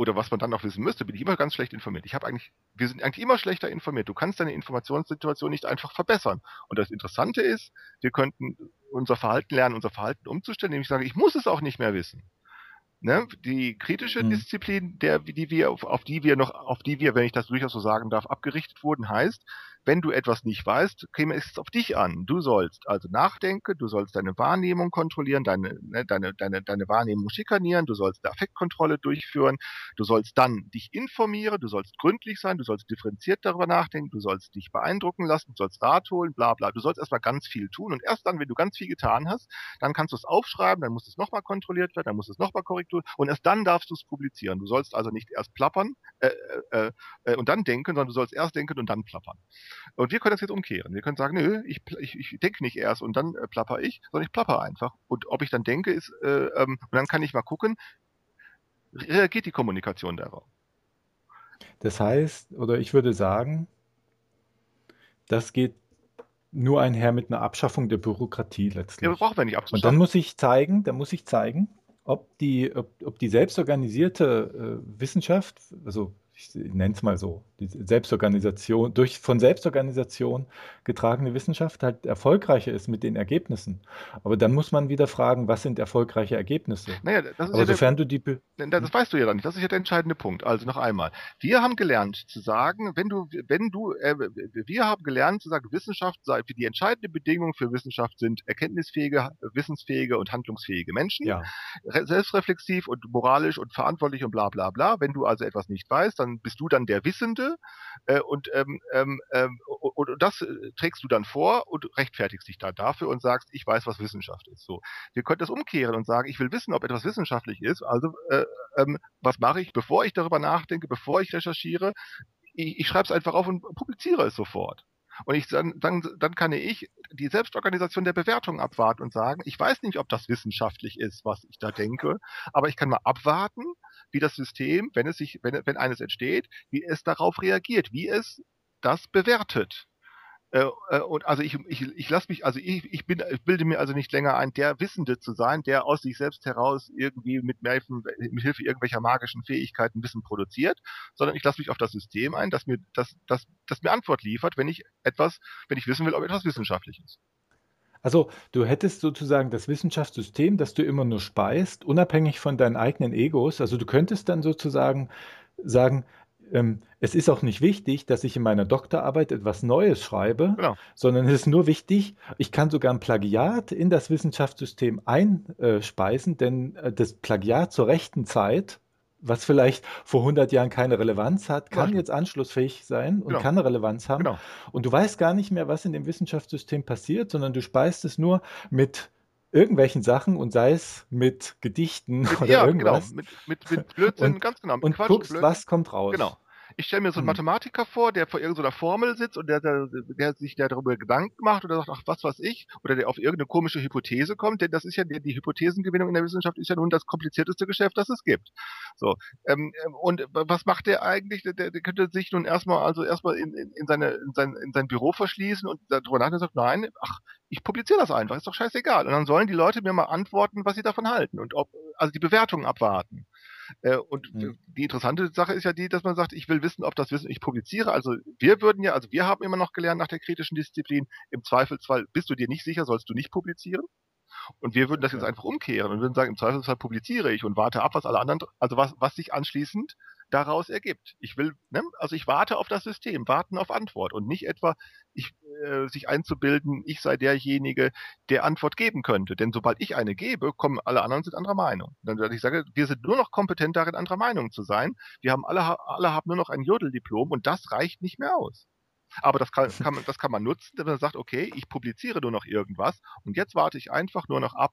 oder was man dann noch wissen müsste, bin ich immer ganz schlecht informiert. Ich habe eigentlich, wir sind eigentlich immer schlechter informiert. Du kannst deine Informationssituation nicht einfach verbessern. Und das Interessante ist, wir könnten unser Verhalten lernen, unser Verhalten umzustellen, indem ich sage, ich muss es auch nicht mehr wissen. Ne? Die kritische mhm. Disziplin, der, die wir, auf, auf die wir noch, auf die wir, wenn ich das durchaus so sagen darf, abgerichtet wurden, heißt, wenn du etwas nicht weißt, käme es auf dich an. Du sollst also nachdenken, du sollst deine Wahrnehmung kontrollieren, deine, ne, deine, deine, deine Wahrnehmung schikanieren, du sollst eine Affektkontrolle durchführen, du sollst dann dich informieren, du sollst gründlich sein, du sollst differenziert darüber nachdenken, du sollst dich beeindrucken lassen, du sollst Rat holen, bla bla. Du sollst erstmal ganz viel tun und erst dann, wenn du ganz viel getan hast, dann kannst du es aufschreiben, dann muss es nochmal kontrolliert werden, dann muss es nochmal Korrektur und erst dann darfst du es publizieren. Du sollst also nicht erst plappern äh, äh, äh, und dann denken, sondern du sollst erst denken und dann plappern. Und wir können das jetzt umkehren. Wir können sagen, nö, ich, ich, ich denke nicht erst und dann äh, plapper ich, sondern ich plapper einfach. Und ob ich dann denke, ist, äh, ähm, und dann kann ich mal gucken, reagiert die Kommunikation darauf. Das heißt, oder ich würde sagen, das geht nur einher mit einer Abschaffung der Bürokratie letztlich. Ja, brauchen wir nicht abzuschaffen. Und dann muss ich zeigen, dann muss ich zeigen, ob die, ob, ob die selbstorganisierte äh, Wissenschaft, also ich nenne es mal so, die Selbstorganisation, durch von Selbstorganisation getragene Wissenschaft halt erfolgreicher ist mit den Ergebnissen. Aber dann muss man wieder fragen, was sind erfolgreiche Ergebnisse? Naja, das ist Aber ja sofern der, du die. Das weißt du ja dann nicht. Das ist ja der entscheidende Punkt. Also noch einmal. Wir haben gelernt zu sagen, wenn du, wenn du, äh, wir haben gelernt zu sagen, Wissenschaft sei, die entscheidende Bedingung für Wissenschaft sind erkenntnisfähige, wissensfähige und handlungsfähige Menschen. Ja. Selbstreflexiv und moralisch und verantwortlich und bla bla bla. Wenn du also etwas nicht weißt, dann bist du dann der Wissende äh, und, ähm, ähm, ähm und, und, das äh, trägst du dann vor und rechtfertigst dich dann dafür und sagst, ich weiß, was Wissenschaft ist. So, wir könnten das umkehren und sagen, ich will wissen, ob etwas wissenschaftlich ist. Also äh, ähm, was mache ich, bevor ich darüber nachdenke, bevor ich recherchiere? Ich, ich schreibe es einfach auf und publiziere es sofort. Und ich, dann, dann, dann kann ich die Selbstorganisation der Bewertung abwarten und sagen, ich weiß nicht, ob das wissenschaftlich ist, was ich da denke, aber ich kann mal abwarten, wie das System, wenn es sich, wenn, wenn eines entsteht, wie es darauf reagiert, wie es das bewertet. Äh, äh, und also ich, ich, ich lasse mich, also ich, ich bin, ich bilde mir also nicht länger ein, der Wissende zu sein, der aus sich selbst heraus irgendwie mit, mit Hilfe irgendwelcher magischen Fähigkeiten Wissen produziert, sondern ich lasse mich auf das System ein, das mir, das, das, das mir Antwort liefert, wenn ich etwas, wenn ich wissen will, ob etwas wissenschaftlich ist. Also du hättest sozusagen das Wissenschaftssystem, das du immer nur speist, unabhängig von deinen eigenen Egos. Also du könntest dann sozusagen sagen, ähm, es ist auch nicht wichtig, dass ich in meiner Doktorarbeit etwas Neues schreibe, genau. sondern es ist nur wichtig, ich kann sogar ein Plagiat in das Wissenschaftssystem einspeisen, denn äh, das Plagiat zur rechten Zeit, was vielleicht vor 100 Jahren keine Relevanz hat, kann ja. jetzt anschlussfähig sein und genau. kann eine Relevanz haben. Genau. Und du weißt gar nicht mehr, was in dem Wissenschaftssystem passiert, sondern du speist es nur mit irgendwelchen Sachen und sei es mit Gedichten mit, oder ja, genau. irgendwas. Genau, mit, mit, mit Blödsinn, und, ganz genau. und Quatsch, guckst, Blödsinn. was kommt raus. Genau. Ich stelle mir so einen Hm. Mathematiker vor, der vor irgendeiner Formel sitzt und der, der, der sich darüber Gedanken macht oder sagt, ach, was weiß ich, oder der auf irgendeine komische Hypothese kommt, denn das ist ja, die, die Hypothesengewinnung in der Wissenschaft ist ja nun das komplizierteste Geschäft, das es gibt. So. Ähm, ähm, und was macht der eigentlich? Der, der könnte sich nun erstmal, also erstmal in, in, in, seine, in, sein, in sein Büro verschließen und darüber nachdenken und sagt, nein, ach, ich publiziere das einfach, ist doch scheißegal. Und dann sollen die Leute mir mal antworten, was sie davon halten und ob, also die Bewertungen abwarten. Äh, und Hm. die interessante Sache ist ja die, dass man sagt, ich will wissen, ob das Wissen ich publiziere. Also wir würden ja, also wir haben immer noch gelernt nach der kritischen Disziplin, im Zweifelsfall bist du dir nicht sicher, sollst du nicht publizieren. Und wir würden das jetzt einfach umkehren und würden sagen, im Zweifelsfall publiziere ich und warte ab, was alle anderen, also was, was sich anschließend daraus ergibt. Ich will, ne, also ich warte auf das System, warten auf Antwort und nicht etwa ich, äh, sich einzubilden, ich sei derjenige, der Antwort geben könnte. Denn sobald ich eine gebe, kommen alle anderen sind anderer Meinung. Dann würde ich sagen, wir sind nur noch kompetent darin, anderer Meinung zu sein. Wir haben alle, alle haben nur noch ein Jodeldiplom und das reicht nicht mehr aus. Aber das kann, kann man, das kann man nutzen, wenn man sagt, okay, ich publiziere nur noch irgendwas und jetzt warte ich einfach nur noch ab,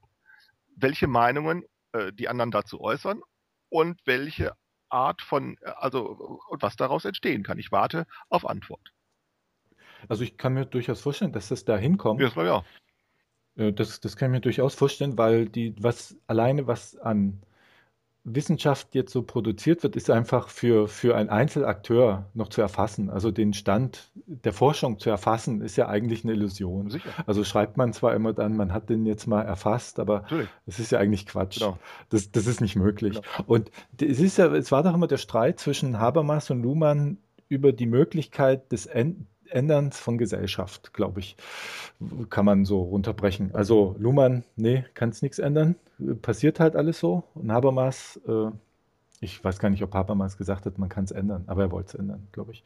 welche Meinungen äh, die anderen dazu äußern und welche Art von, äh, also und was daraus entstehen kann. Ich warte auf Antwort. Also ich kann mir durchaus vorstellen, dass das da hinkommt. Ja, das war ja. Äh, Das, das kann ich mir durchaus vorstellen, weil die, was alleine was an Wissenschaft jetzt so produziert wird, ist einfach für, für einen Einzelakteur noch zu erfassen. Also den Stand der Forschung zu erfassen, ist ja eigentlich eine Illusion. Sicher. Also schreibt man zwar immer dann, man hat den jetzt mal erfasst, aber Natürlich. das ist ja eigentlich Quatsch. Genau. Das, das ist nicht möglich. Genau. Und es ist ja, es war doch immer der Streit zwischen Habermas und Luhmann über die Möglichkeit des Änd- Änderns von Gesellschaft, glaube ich, kann man so runterbrechen. Also Luhmann, nee, kannst nichts ändern, passiert halt alles so. Und Habermas, äh, ich weiß gar nicht, ob Habermas gesagt hat, man kann es ändern, aber er wollte es ändern, glaube ich.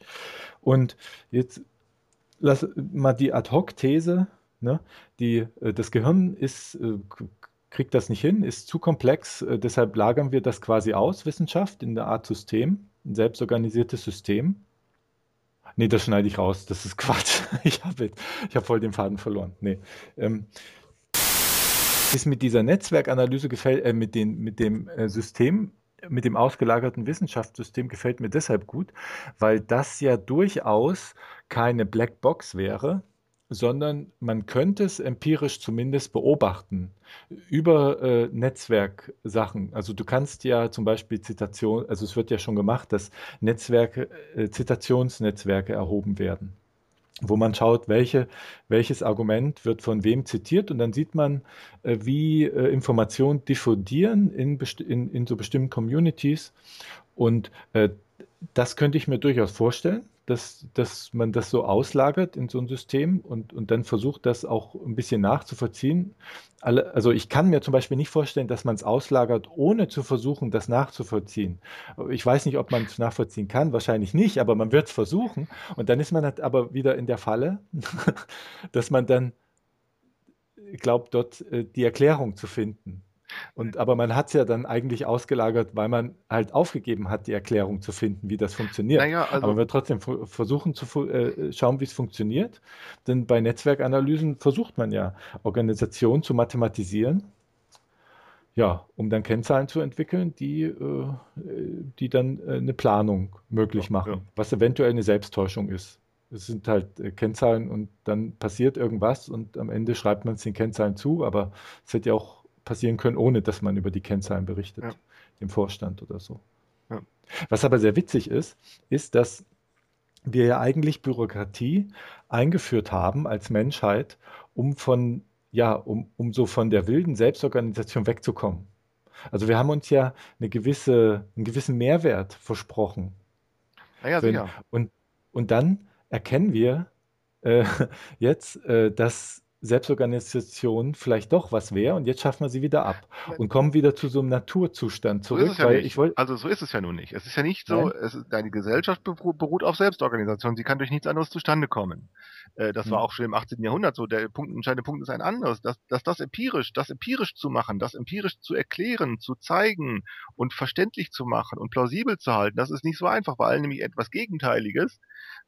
Und jetzt lass mal die Ad-Hoc-These, ne? Die, äh, das Gehirn ist, äh, kriegt das nicht hin, ist zu komplex, äh, deshalb lagern wir das quasi aus, Wissenschaft, in eine Art System, ein selbstorganisiertes System. Nee, das schneide ich raus, das ist Quatsch. [LAUGHS] Ich habe ich hab voll den Faden verloren. Nee. Ähm, ist mit dieser Netzwerkanalyse gefällt, äh, mit, den, mit dem äh, System, mit dem ausgelagerten Wissenschaftssystem gefällt mir deshalb gut, weil das ja durchaus keine Blackbox wäre, sondern man könnte es empirisch zumindest beobachten über äh, Netzwerksachen. Also du kannst ja zum Beispiel Zitation, also es wird ja schon gemacht, dass Netzwerke, äh, Zitationsnetzwerke erhoben werden wo man schaut, welche, welches Argument wird von wem zitiert und dann sieht man, äh, wie äh, Informationen diffundieren in, in, in so bestimmten Communities und äh, das könnte ich mir durchaus vorstellen, dass, dass man das so auslagert in so ein System und, und dann versucht, das auch ein bisschen nachzuvollziehen. Alle, also ich kann mir zum Beispiel nicht vorstellen, dass man es auslagert, ohne zu versuchen, das nachzuvollziehen. Ich weiß nicht, ob man es nachvollziehen kann, wahrscheinlich nicht, aber man wird es versuchen. Und dann ist man halt aber wieder in der Falle, [LAUGHS] dass man dann glaubt, dort äh, die Erklärung zu finden. Und, aber man hat es ja dann eigentlich ausgelagert, weil man halt aufgegeben hat, die Erklärung zu finden, wie das funktioniert. Naja, also aber wird trotzdem versuchen zu äh, schauen, wie es funktioniert. Denn bei Netzwerkanalysen versucht man ja, Organisationen zu mathematisieren, ja, um dann Kennzahlen zu entwickeln, die, äh, die dann äh, eine Planung möglich Ja, machen, ja. was eventuell eine Selbsttäuschung ist. Es sind halt äh, Kennzahlen und dann passiert irgendwas und am Ende schreibt man es den Kennzahlen zu, aber es hätte ja auch passieren können, ohne dass man über die Kennzahlen berichtet, Ja. dem Vorstand oder so. Ja. Was aber sehr witzig ist, ist, dass wir ja eigentlich Bürokratie eingeführt haben als Menschheit, um von, ja, um, um so von der wilden Selbstorganisation wegzukommen. Also wir haben uns ja eine gewisse, einen gewissen Mehrwert versprochen. naja, Wenn, sicher. und, und dann erkennen wir äh, [LAUGHS] jetzt, äh, dass Selbstorganisation vielleicht doch was wäre und jetzt schaffen wir sie wieder ab und kommen wieder zu so einem Naturzustand So zurück, es ja weil ich wollte, Also so ist es ja nun nicht. Es ist ja nicht so, es ist, deine Gesellschaft beru- beruht auf Selbstorganisation. Sie kann durch nichts anderes zustande kommen. Äh, das war Hm. auch schon im 18. Jahrhundert so. Der Punkt, entscheidende Punkt ist ein anderes. Dass, dass das empirisch, das empirisch zu machen, das empirisch zu erklären, zu zeigen und verständlich zu machen und plausibel zu halten, das ist nicht so einfach, weil nämlich etwas Gegenteiliges,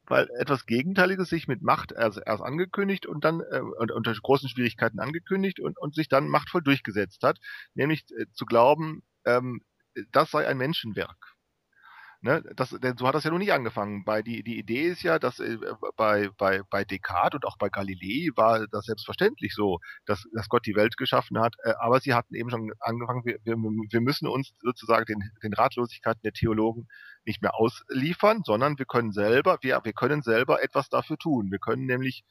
weil etwas Gegenteiliges sich mit Macht erst, erst angekündigt und dann äh, unter großen Schwierigkeiten angekündigt und, und sich dann machtvoll durchgesetzt hat, nämlich äh, zu glauben, ähm, das sei ein Menschenwerk. Ne, das, denn so hat das ja noch nie angefangen. Bei die, die Idee ist ja, dass äh, bei, bei, bei Descartes und auch bei Galilei war das selbstverständlich so, dass, dass Gott die Welt geschaffen hat, äh, aber sie hatten eben schon angefangen, wir, wir, wir müssen uns sozusagen den, den Ratlosigkeiten der Theologen nicht mehr ausliefern, sondern wir können selber, wir, wir können selber etwas dafür tun. Wir können nämlich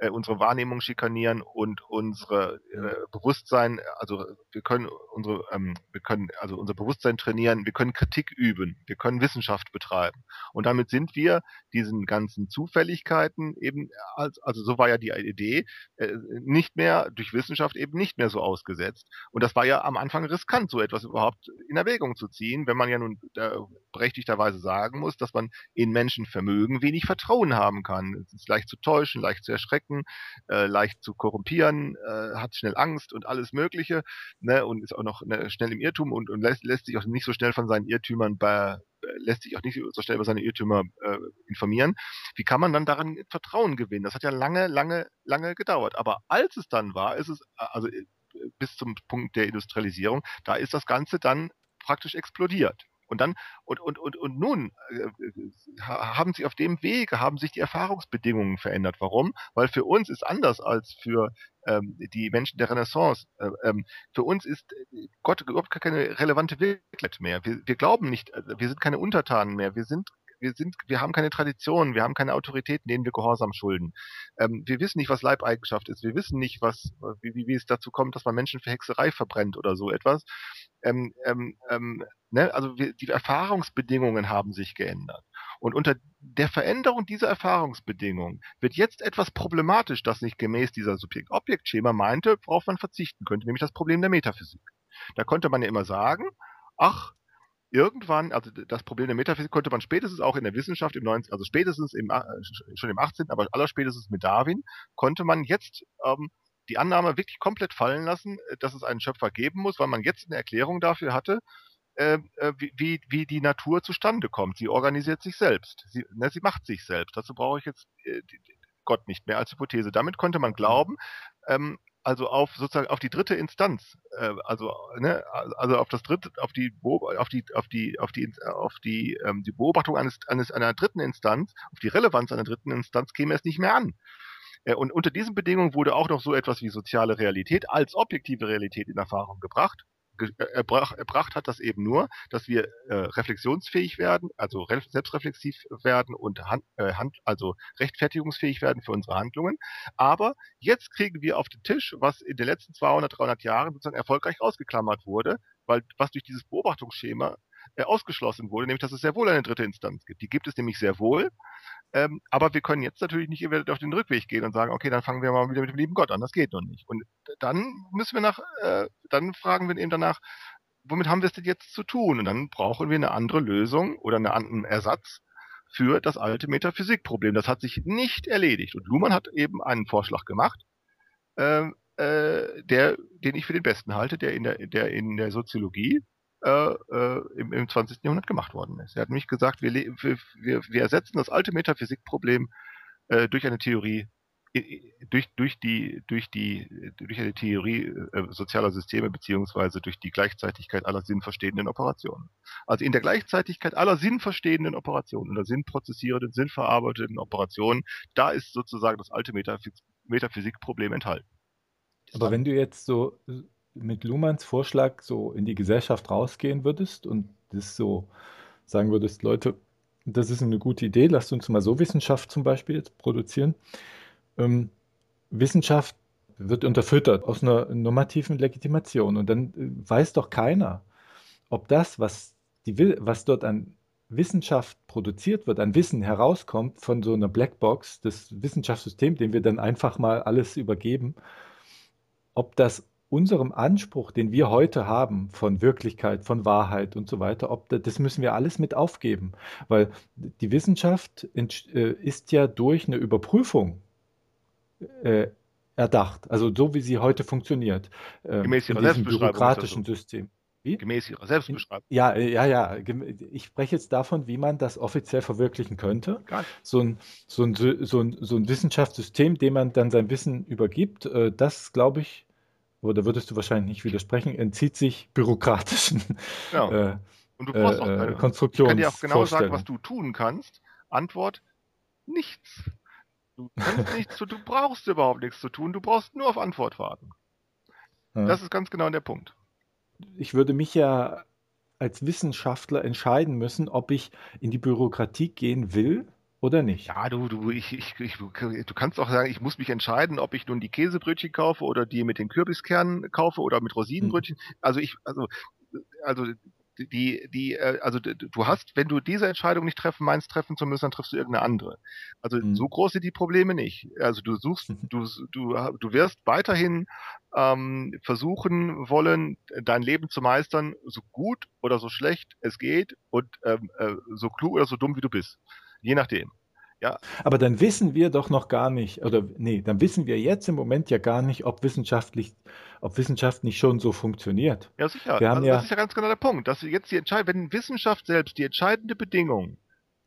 äh, unsere Wahrnehmung schikanieren und unsere äh, Bewusstsein, also wir können unsere, ähm, wir können also unser Bewusstsein trainieren, wir können Kritik üben, wir können Wissenschaft betreiben. Und damit sind wir diesen ganzen Zufälligkeiten eben, als, also so war ja die Idee, äh, nicht mehr durch Wissenschaft eben nicht mehr so ausgesetzt. Und das war ja am Anfang riskant, so etwas überhaupt in Erwägung zu ziehen, wenn man ja nun äh, berechtigterweise sagen muss, dass man in Menschenvermögen wenig Vertrauen haben kann. Es ist leicht zu täuschen, leicht zu erschrecken verstecken, äh, leicht zu korrumpieren, äh, hat schnell Angst und alles Mögliche, ne, und ist auch noch ne, schnell im Irrtum und, und lässt, lässt sich auch nicht so schnell von seinen Irrtümern bei, lässt sich auch nicht so schnell über seine Irrtümer äh, informieren. Wie kann man dann daran Vertrauen gewinnen? Das hat ja lange, lange, lange gedauert. Aber als es dann war, ist es, also äh, bis zum Punkt der Industrialisierung, da ist das Ganze dann praktisch explodiert. Und dann, und, und, und, und nun äh, haben sich auf dem Wege, haben sich die Erfahrungsbedingungen verändert. Warum? Weil für uns ist anders als für ähm, die Menschen der Renaissance. Äh, ähm, für uns ist äh, Gott überhaupt keine relevante Wirklichkeit mehr. Wir, wir glauben nicht, äh, wir sind keine Untertanen mehr. Wir sind wir sind, wir haben keine Tradition, wir haben keine Autoritäten, denen wir Gehorsam schulden. Ähm, wir wissen nicht, was Leibeigenschaft ist. Wir wissen nicht, was, wie, wie, wie es dazu kommt, dass man Menschen für Hexerei verbrennt oder so etwas. Ähm, ähm, ähm, ne? Also wir, die Erfahrungsbedingungen haben sich geändert. Und unter der Veränderung dieser Erfahrungsbedingungen wird jetzt etwas problematisch, das nicht gemäß dieser Subjekt-Objekt-Schema meinte, worauf man verzichten könnte, nämlich das Problem der Metaphysik. Da konnte man ja immer sagen, ach, irgendwann, also das Problem der Metaphysik konnte man spätestens auch in der Wissenschaft im 19., also spätestens im, äh, schon im 18., aber allerspätestens mit Darwin, konnte man jetzt ähm, die Annahme wirklich komplett fallen lassen, äh, dass es einen Schöpfer geben muss, weil man jetzt eine Erklärung dafür hatte, äh, äh, wie, wie die Natur zustande kommt. Sie organisiert sich selbst. Sie, ne, sie macht sich selbst. Dazu brauche ich jetzt äh, Gott nicht mehr als Hypothese. Damit konnte man glauben, ähm, also auf sozusagen auf die dritte Instanz, äh, also ne, also auf das dritte, auf die auf die auf die auf die auf die ähm, die Beobachtung eines eines einer dritten Instanz, auf die Relevanz einer dritten Instanz käme es nicht mehr an. Äh, und unter diesen Bedingungen wurde auch noch so etwas wie soziale Realität als objektive Realität in Erfahrung gebracht. Äh, erbrach, erbracht hat das eben nur, dass wir äh, reflexionsfähig werden, also re selbstreflexiv werden und hand, äh, hand, also rechtfertigungsfähig werden für unsere Handlungen. Aber jetzt kriegen wir auf den Tisch, was in den letzten 200, 300 Jahren sozusagen erfolgreich ausgeklammert wurde, weil was durch dieses Beobachtungsschema äh, ausgeschlossen wurde, nämlich dass es sehr wohl eine dritte Instanz gibt. Die gibt es nämlich sehr wohl, ähm, aber wir können jetzt natürlich nicht auf den Rückweg gehen und sagen, okay, dann fangen wir mal wieder mit dem lieben Gott an. Das geht noch nicht. Und dann müssen wir nach, äh, dann fragen wir eben danach, womit haben wir es denn jetzt zu tun? Und dann brauchen wir eine andere Lösung oder eine, einen Ersatz für das alte Metaphysikproblem. Das hat sich nicht erledigt. Und Luhmann hat eben einen Vorschlag gemacht, äh, äh, der, den ich für den besten halte, der in der, der in der Soziologie äh, äh, im, im 20. Jahrhundert gemacht worden ist. Er hat nämlich gesagt, wir, wir, wir ersetzen das alte Metaphysikproblem äh, durch eine Theorie, durch, durch, die, durch, die, durch eine Theorie äh, sozialer Systeme beziehungsweise durch die Gleichzeitigkeit aller sinnverstehenden Operationen. Also in der Gleichzeitigkeit aller sinnverstehenden Operationen oder sinnprozessierenden, sinnverarbeitenden Operationen, da ist sozusagen das alte Metaphys Metaphysikproblem enthalten. Aber wenn du jetzt so mit Luhmanns Vorschlag so in die Gesellschaft rausgehen würdest und das so sagen würdest, Leute, das ist eine gute Idee, lasst uns mal so Wissenschaft zum Beispiel jetzt produzieren. Ähm, Wissenschaft wird unterfüttert aus einer normativen Legitimation und dann äh, weiß doch keiner, ob das, was, die, was dort an Wissenschaft produziert wird, an Wissen herauskommt von so einer Blackbox, das Wissenschaftssystem, dem wir dann einfach mal alles übergeben, ob das unserem Anspruch, den wir heute haben von Wirklichkeit, von Wahrheit und so weiter, ob das müssen wir alles mit aufgeben, weil die Wissenschaft äh, ist ja durch eine Überprüfung äh, erdacht, also so wie sie heute funktioniert, äh, Gemäß in diesem bürokratischen so. System. Wie? Gemäß ihrer Selbstbeschreibung. Ja, äh, ja, ja. Ich spreche jetzt davon, wie man das offiziell verwirklichen könnte. So ein, so, ein, so, ein, so ein Wissenschaftssystem, dem man dann sein Wissen übergibt, äh, das, glaube ich, oder würdest du wahrscheinlich nicht widersprechen, entzieht sich bürokratischen ja. [LAUGHS] äh, Und du brauchst auch äh, keine. Ich Konstruktions kann dir auch genau sagen, was du tun kannst. Antwort: Nichts. Du kannst [LAUGHS] nichts, du, du brauchst überhaupt nichts zu tun. Du brauchst nur auf Antwort warten. Ja. Das ist ganz genau der Punkt. ich würde mich ja als Wissenschaftler entscheiden müssen, ob ich in die Bürokratie gehen will oder nicht. Ja, du, du, ich, ich, ich, du kannst auch sagen, ich muss mich entscheiden, ob ich nun die Käsebrötchen kaufe oder die mit den Kürbiskernen kaufe oder mit Rosinenbrötchen. Also ich, also, also die, die, äh, also du hast, wenn du diese Entscheidung nicht treffen meinst, treffen zu müssen, dann triffst du irgendeine andere. Also Mhm. so groß sind die Probleme nicht. Also du suchst, [LAUGHS] du, du, du wirst weiterhin ähm, versuchen wollen, dein Leben zu meistern, so gut oder so schlecht es geht und ähm, äh, so klug oder so dumm wie du bist. Je nachdem. Aber dann wissen wir doch noch gar nicht, oder nee, dann wissen wir jetzt im Moment ja gar nicht, ob wissenschaftlich, ob Wissenschaft nicht schon so funktioniert. Ja, sicher. Wir haben also ja- das ist ja ganz genau der Punkt, dass jetzt die Entscheidung, wenn Wissenschaft selbst die entscheidende Bedingung,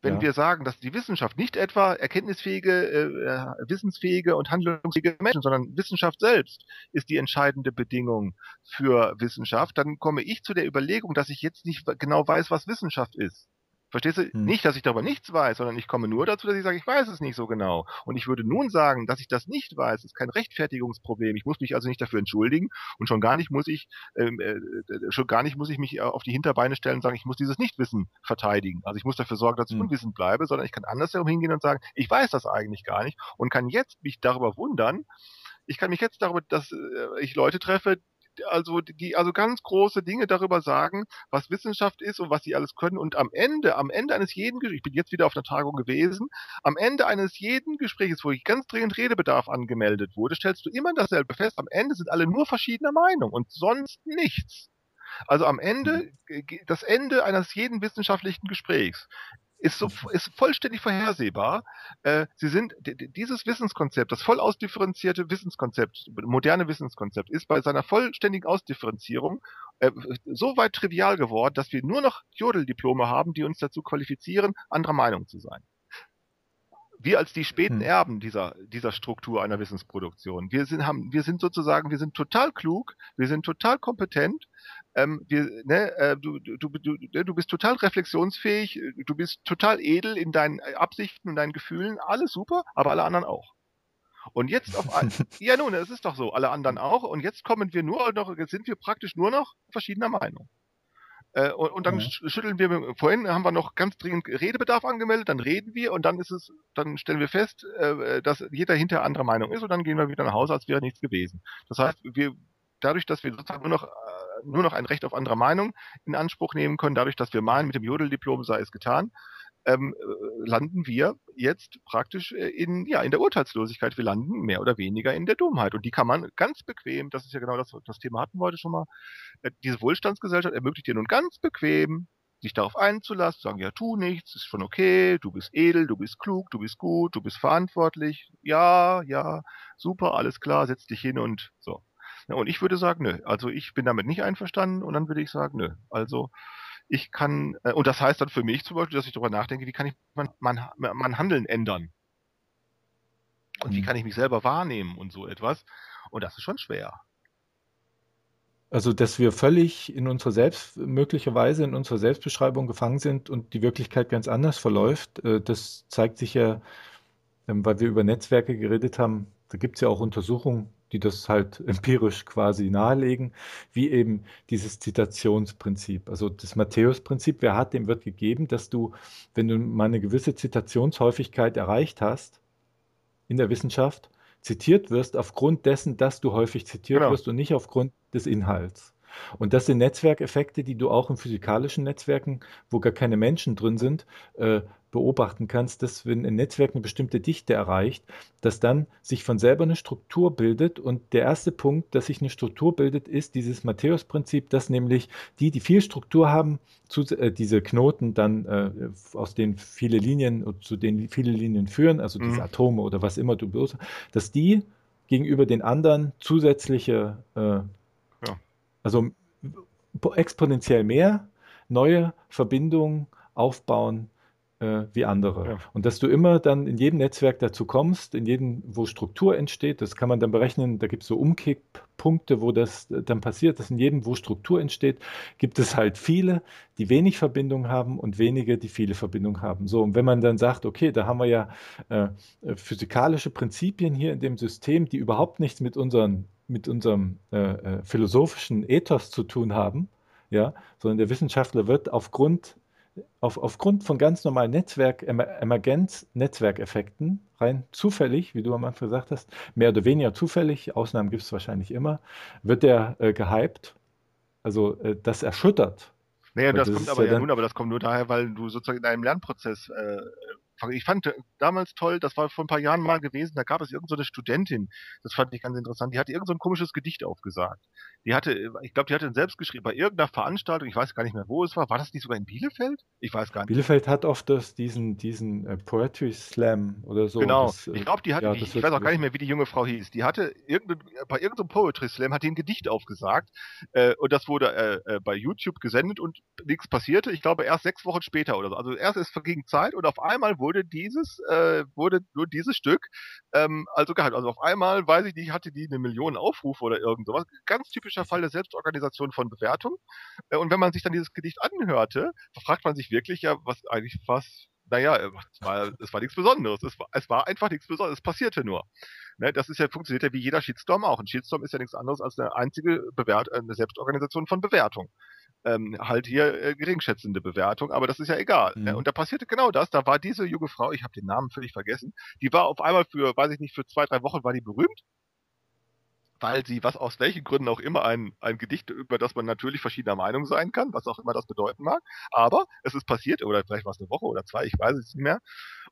wenn Ja. wir sagen, dass die Wissenschaft nicht etwa erkenntnisfähige, äh, äh, wissensfähige und handlungsfähige Menschen, sondern Wissenschaft selbst ist die entscheidende Bedingung für Wissenschaft, dann komme ich zu der Überlegung, dass ich jetzt nicht genau weiß, was Wissenschaft ist. Verstehst du? Hm. Nicht, dass ich darüber nichts weiß, sondern ich komme nur dazu, dass ich sage, ich weiß es nicht so genau. Und ich würde nun sagen, dass ich das nicht weiß, ist kein Rechtfertigungsproblem. Ich muss mich also nicht dafür entschuldigen und schon gar nicht muss ich, ähm, äh, schon gar nicht muss ich mich äh, auf die Hinterbeine stellen und sagen, ich muss dieses Nichtwissen verteidigen. Also ich muss dafür sorgen, dass ich Hm. unwissend bleibe, sondern ich kann andersherum hingehen und sagen, ich weiß das eigentlich gar nicht und kann jetzt mich darüber wundern. Ich kann mich jetzt darüber, dass äh, ich Leute treffe, also die also ganz große Dinge darüber sagen, was Wissenschaft ist und was sie alles können und am Ende, am Ende eines jeden, Ges- ich bin jetzt wieder auf einer Tagung gewesen, am Ende eines jeden Gesprächs, wo ich ganz dringend Redebedarf angemeldet wurde, stellst du immer dasselbe fest. Am Ende sind alle nur verschiedener Meinung und sonst nichts. Also am Ende, ge- das Ende eines jeden wissenschaftlichen Gesprächs ist so ist vollständig vorhersehbar. Äh, sie sind dieses Wissenskonzept, das voll ausdifferenzierte Wissenskonzept, moderne Wissenskonzept, ist bei seiner vollständigen Ausdifferenzierung äh, so weit trivial geworden, dass wir nur noch Jodeldiplome haben, die uns dazu qualifizieren, anderer Meinung zu sein. Wir als die späten Hm. Erben dieser, dieser Struktur einer Wissensproduktion. Wir sind, haben, wir sind sozusagen, wir sind total klug, wir sind total kompetent, ähm, wir, ne, äh, du, du, du, du, du bist total reflexionsfähig, du bist total edel in deinen Absichten und deinen Gefühlen, alles super, aber alle anderen auch. Und jetzt auf ein, [LAUGHS] ja nun, es ist doch so, alle anderen auch. Und jetzt kommen wir nur noch, jetzt sind wir praktisch nur noch verschiedener Meinung. Äh, und, und dann sch- schütteln wir, vorhin haben wir noch ganz dringend Redebedarf angemeldet, dann reden wir und dann ist es, dann stellen wir fest, äh, dass jeder hinter anderer Meinung ist und dann gehen wir wieder nach Hause, als wäre nichts gewesen. Das heißt, wir, dadurch, dass wir sozusagen nur noch, äh, nur noch ein Recht auf andere Meinung in Anspruch nehmen können, dadurch, dass wir meinen, mit dem Jodeldiplom sei es getan, ähm, äh, landen wir jetzt praktisch äh, in, ja, in der Urteilslosigkeit. Wir landen mehr oder weniger in der Dummheit. Und die kann man ganz bequem, das ist ja genau das, das Thema hatten wir heute schon mal, diese Wohlstandsgesellschaft ermöglicht dir nun ganz bequem, sich darauf einzulassen, sagen, ja, tu nichts, ist schon okay, du bist edel, du bist klug, du bist gut, du bist verantwortlich, ja, ja, super, alles klar, setz dich hin und so. Ja, und ich würde sagen, nö, also ich bin damit nicht einverstanden und dann würde ich sagen, nö, also ich kann, äh, und das heißt dann für mich zum Beispiel, dass ich darüber nachdenke, wie kann ich mein, mein, mein Handeln ändern? Und wie Mhm. kann ich mich selber wahrnehmen und so etwas? Und das ist schon schwer. Also, dass wir völlig in unserer Selbst, möglicherweise in unserer Selbstbeschreibung gefangen sind und die Wirklichkeit ganz anders verläuft, äh, das zeigt sich ja, ähm, weil wir über Netzwerke geredet haben. Da gibt es ja auch Untersuchungen, die das halt [LAUGHS] empirisch quasi nahelegen, wie eben dieses Zitationsprinzip. Also das Matthäus-Prinzip, wer hat, dem wird gegeben, dass du, wenn du mal eine gewisse Zitationshäufigkeit erreicht hast in der Wissenschaft, zitiert wirst aufgrund dessen, dass du häufig zitiert Genau. wirst und nicht aufgrund des Inhalts. Und das sind Netzwerkeffekte, die du auch in physikalischen Netzwerken, wo gar keine Menschen drin sind, äh, beobachten kannst, dass wenn ein Netzwerk eine bestimmte Dichte erreicht, dass dann sich von selber eine Struktur bildet. Und der erste Punkt, dass sich eine Struktur bildet, ist dieses Matthäus-Prinzip, dass nämlich die, die viel Struktur haben, zu, äh, diese Knoten dann, äh, aus denen viele Linien, zu denen viele Linien führen, also diese Mhm. Atome oder was immer du bloß, dass die gegenüber den anderen zusätzliche, äh, also exponentiell mehr neue Verbindungen aufbauen, äh, wie andere. Ja. Und dass du immer dann in jedem Netzwerk dazu kommst, in jedem, wo Struktur entsteht, das kann man dann berechnen, da gibt es so Umkipppunkte, wo das äh, dann passiert, dass in jedem, wo Struktur entsteht, gibt es halt viele, die wenig Verbindung haben und wenige, die viele Verbindung haben. So, und wenn man dann sagt, okay, da haben wir ja äh, äh physikalische Prinzipien hier in dem System, die überhaupt nichts mit unseren mit unserem äh, äh, philosophischen Ethos zu tun haben, ja, sondern der Wissenschaftler wird aufgrund auf, aufgrund von ganz normalen Netzwerk, Emergenz-Netzwerkeffekten, rein zufällig, wie du am Anfang gesagt hast, mehr oder weniger zufällig, Ausnahmen gibt es wahrscheinlich immer, wird der äh, gehypt. Also äh, das erschüttert. Naja, das, das kommt aber ja nun, aber das kommt nur daher, weil du sozusagen in einem Lernprozess äh, ich fand äh, damals toll, das war vor ein paar Jahren mal gewesen, da gab es irgendeine so Studentin, das fand ich ganz interessant, die hatte irgend so ein komisches Gedicht aufgesagt. Die hatte, äh, ich glaube, die hatte selbst geschrieben, bei irgendeiner Veranstaltung, ich weiß gar nicht mehr, wo es war, war das nicht sogar in Bielefeld? Ich weiß gar nicht. Bielefeld hat oft das, diesen, diesen äh, Poetry Slam oder so. Genau, das, ich glaube, die hatte, ja, die, ich weiß auch gar nicht mehr, wie die junge Frau hieß, die hatte irgendein, bei irgendeinem Poetry Slam hat die ein Gedicht aufgesagt äh, und das wurde äh, äh, bei YouTube gesendet und nichts passierte, ich glaube erst sechs Wochen später oder so. Also erst es verging Zeit und auf einmal wurde dieses äh, wurde nur dieses Stück ähm, also gehalten. Also auf einmal, weiß ich nicht, hatte die eine Million Aufrufe oder irgend sowas. Ganz typischer Fall der Selbstorganisation von Bewertung. Äh, und wenn man sich dann dieses Gedicht anhörte, fragt man sich wirklich ja, was eigentlich was naja, es war, es war nichts Besonderes. Es war, es war einfach nichts Besonderes. Es passierte nur. Ne, das ist ja, funktioniert ja wie jeder Shitstorm auch. Ein Shitstorm ist ja nichts anderes als eine einzige Bewert eine Selbstorganisation von Bewertung ähm, halt hier äh, geringschätzende Bewertung, aber das ist ja egal. Ne? Mhm. Und da passierte genau das. Da war diese junge Frau, ich habe den Namen völlig vergessen, die war auf einmal für, weiß ich nicht, für zwei, drei Wochen war die berühmt weil sie, was aus welchen Gründen auch immer, ein, ein Gedicht, über das man natürlich verschiedener Meinung sein kann, was auch immer das bedeuten mag. Aber es ist passiert, oder vielleicht war es eine Woche oder zwei, ich weiß es nicht mehr.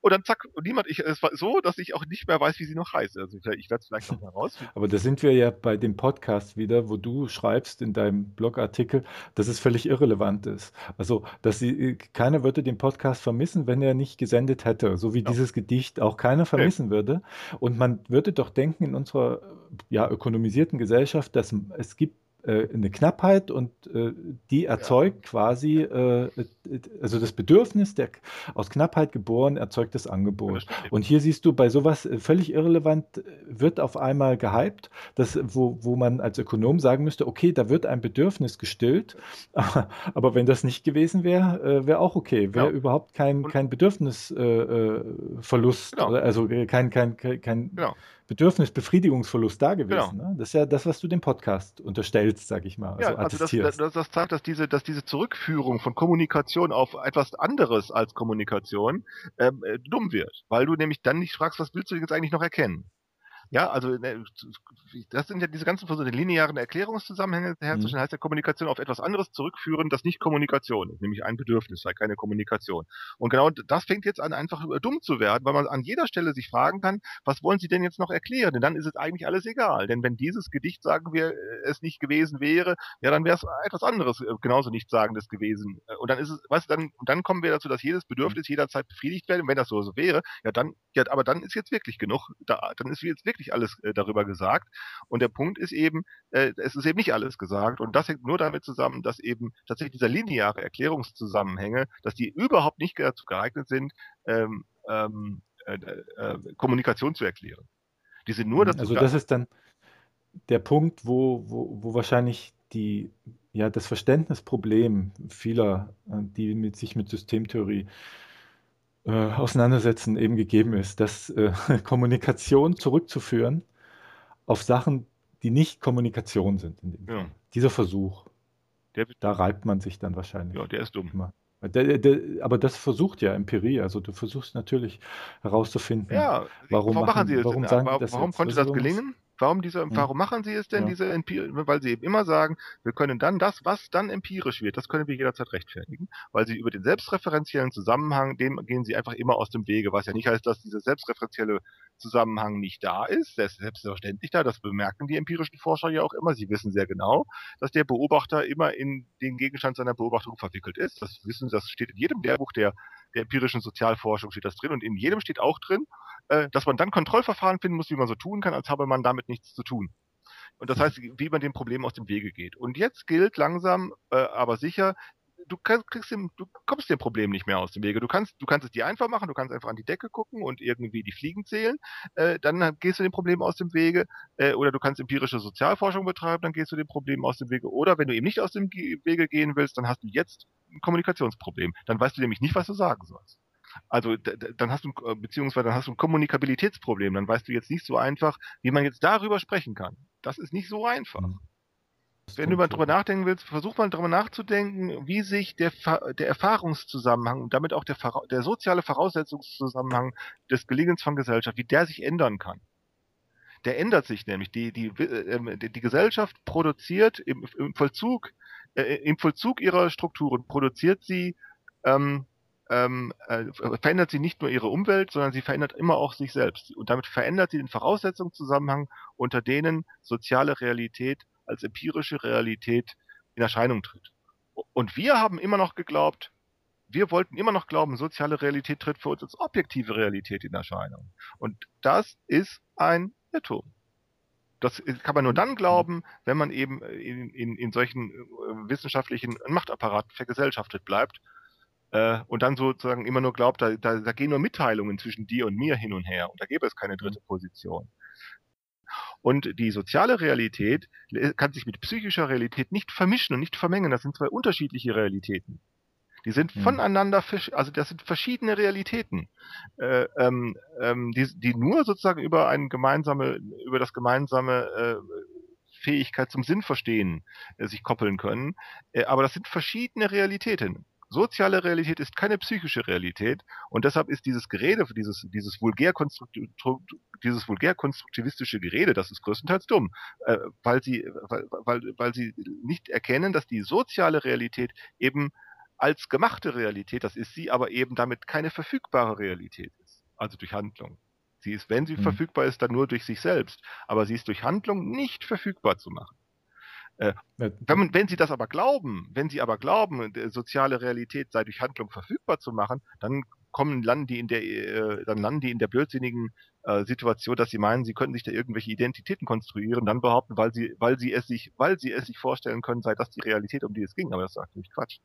Und dann zack, niemand, ich, es war so, dass ich auch nicht mehr weiß, wie sie noch heißt. Also ich, ich werde es vielleicht noch mal raus. Aber da sind wir ja bei dem Podcast wieder, wo du schreibst in deinem Blogartikel, dass es völlig irrelevant ist. Also, dass sie, keiner würde den Podcast vermissen, wenn er nicht gesendet hätte, so wie Ja. dieses Gedicht auch keiner vermissen würde. Und man würde doch denken in unserer ja, ökonomisierten Gesellschaft, dass es gibt äh, eine Knappheit und äh, die erzeugt quasi, äh, äh, also das Bedürfnis der aus Knappheit geboren erzeugt das Ja, Angebot. Und hier siehst du bei sowas äh, völlig irrelevant, äh, wird auf einmal gehypt, dass, wo, wo man als Ökonom sagen müsste, okay, da wird ein Bedürfnis gestillt, [LAUGHS] aber wenn das nicht gewesen wäre, äh, wäre auch okay, wäre Ja. überhaupt kein, kein Bedürfnisverlust, äh, äh, Genau. also äh, kein, kein, kein, kein Genau. Bedürfnisbefriedigungsverlust da gewesen. Genau. Ne? Das ist ja das, was du dem Podcast unterstellst, sag ich mal, also Ja, also das, attestierst. das, das zeigt, dass diese, dass diese Zurückführung von Kommunikation auf etwas anderes als Kommunikation ähm, äh, dumm wird, weil du nämlich dann nicht fragst, was willst du jetzt eigentlich noch erkennen? Ja, also ne, das sind ja diese ganzen Versuche, die linearen Erklärungszusammenhänge herzustellen, heißt ja Kommunikation auf etwas anderes zurückführen, das nicht Kommunikation ist, nämlich ein Bedürfnis, sei keine Kommunikation. Und genau das fängt jetzt an, einfach dumm zu werden, weil man an jeder Stelle sich fragen kann, was wollen Sie denn jetzt noch erklären? Denn dann ist es eigentlich alles egal. Denn wenn dieses Gedicht, sagen wir, äh, es nicht gewesen wäre, ja, dann wäre es etwas anderes, äh, genauso Nichtsagendes gewesen. Äh, Und dann ist es, weißt du, dann, dann kommen wir dazu, dass jedes Bedürfnis jederzeit befriedigt wird. Und wenn das so, so wäre, ja, dann, ja, aber dann ist jetzt wirklich genug, da, dann ist jetzt wirklich alles äh, darüber gesagt. Und der Punkt ist eben, äh, es ist eben nicht alles gesagt. Und das hängt nur damit zusammen, dass eben tatsächlich dieser lineare Erklärungszusammenhänge, dass die überhaupt nicht dazu geeignet sind, ähm, ähm, äh, äh, Kommunikation zu erklären. Die sind nur dazu Also das ist dann der Punkt, wo, wo, wo wahrscheinlich die, ja, das Verständnisproblem vieler, äh, die mit sich mit Systemtheorie äh, auseinandersetzen, eben gegeben ist, dass äh, [LAUGHS] Kommunikation zurückzuführen auf Sachen, die nicht Kommunikation sind. In dem Ja. Dieser Versuch, Der, da reibt man sich dann wahrscheinlich. ja, der ist dumm. immer. Der, der, aber das versucht ja Empirie, also du versuchst natürlich herauszufinden, Ja, Warum warum, machen- machen Sie es warum denn? sagen warum das warum konnte das gelingen? Warum, diese, warum machen Sie es denn, Ja. diese Empirie? Weil Sie eben immer sagen, wir können dann das, was dann empirisch wird, das können wir jederzeit rechtfertigen, weil Sie über den selbstreferenziellen Zusammenhang, dem gehen Sie einfach immer aus dem Wege, was ja nicht heißt, dass dieser selbstreferenzielle Zusammenhang nicht da ist, der ist selbstverständlich da, das bemerken die empirischen Forscher ja auch immer, sie wissen sehr genau, dass der Beobachter immer in den Gegenstand seiner Beobachtung verwickelt ist, das wissen, das steht in jedem Lehrbuch der, der empirischen Sozialforschung steht das drin und in jedem steht auch drin, äh, dass man dann Kontrollverfahren finden muss, wie man so tun kann, als habe man damit nichts zu tun. Und das heißt, wie man dem Problem aus dem Wege geht. Und jetzt gilt langsam, äh, aber sicher, du, kannst, kriegst dem, du kommst dem Problem nicht mehr aus dem Wege. Du kannst, du kannst es dir einfach machen, du kannst einfach an die Decke gucken und irgendwie die Fliegen zählen, äh, dann gehst du dem Problem aus dem Wege. Äh, oder du kannst empirische Sozialforschung betreiben, dann gehst du dem Problem aus dem Wege. Oder wenn du eben nicht aus dem Wege gehen willst, dann hast du jetzt ein Kommunikationsproblem. Dann weißt du nämlich nicht, was du sagen sollst. Also dann hast du, äh, beziehungsweise dann hast du ein Kommunikabilitätsproblem. Dann weißt du jetzt nicht so einfach, wie man jetzt darüber sprechen kann. Das ist nicht so einfach. Mhm. Wenn du mal drüber nachdenken willst, versuch mal drüber nachzudenken, wie sich der, der Erfahrungszusammenhang und damit auch der, der soziale Voraussetzungszusammenhang des Gelingens von Gesellschaft, wie der sich ändern kann. Der ändert sich nämlich. Die, die, äh, die Gesellschaft produziert im, im Vollzug, äh, im Vollzug ihrer Strukturen, produziert sie ähm, ähm, äh, verändert sie nicht nur ihre Umwelt, sondern sie verändert immer auch sich selbst. Und damit verändert sie den Voraussetzungszusammenhang, unter denen soziale Realität als empirische Realität in Erscheinung tritt. Und wir haben immer noch geglaubt, wir wollten immer noch glauben, soziale Realität tritt für uns als objektive Realität in Erscheinung. Und das ist ein Irrtum. Das kann man nur dann glauben, wenn man eben in, in, in solchen äh, wissenschaftlichen Machtapparaten vergesellschaftet bleibt äh, und dann sozusagen immer nur glaubt, da, da, da gehen nur Mitteilungen zwischen dir und mir hin und her und da gäbe es keine dritte Position. Und die soziale Realität kann sich mit psychischer Realität nicht vermischen und nicht vermengen. Das sind zwei unterschiedliche Realitäten. Die sind hm. voneinander, also das sind verschiedene Realitäten, äh, ähm, ähm, die, die nur sozusagen über ein gemeinsame, über das gemeinsame äh, Fähigkeit zum Sinnverstehen äh, sich koppeln können. Äh, aber das sind verschiedene Realitäten. Soziale Realität ist keine psychische Realität und deshalb ist dieses Gerede, dieses, dieses vulgär-konstruktiv, dieses vulgär-konstruktivistische Gerede, das ist größtenteils dumm, äh, weil sie, weil, weil, weil sie nicht erkennen, dass die soziale Realität eben als gemachte Realität, das ist sie, aber eben damit keine verfügbare Realität ist, also durch Handlung. Sie ist, wenn sie mhm. verfügbar ist, dann nur durch sich selbst, aber sie ist durch Handlung nicht verfügbar zu machen. Äh, wenn, wenn, Sie das aber glauben, wenn Sie aber glauben, soziale Realität sei durch Handlung verfügbar zu machen, dann kommen, landen die in der, äh, dann landen die in der blödsinnigen äh, Situation, dass sie meinen, sie könnten sich da irgendwelche Identitäten konstruieren, dann behaupten, weil sie, weil sie es sich, weil sie es sich vorstellen können, sei das die Realität, um die es ging. Aber das ist natürlich Quatsch.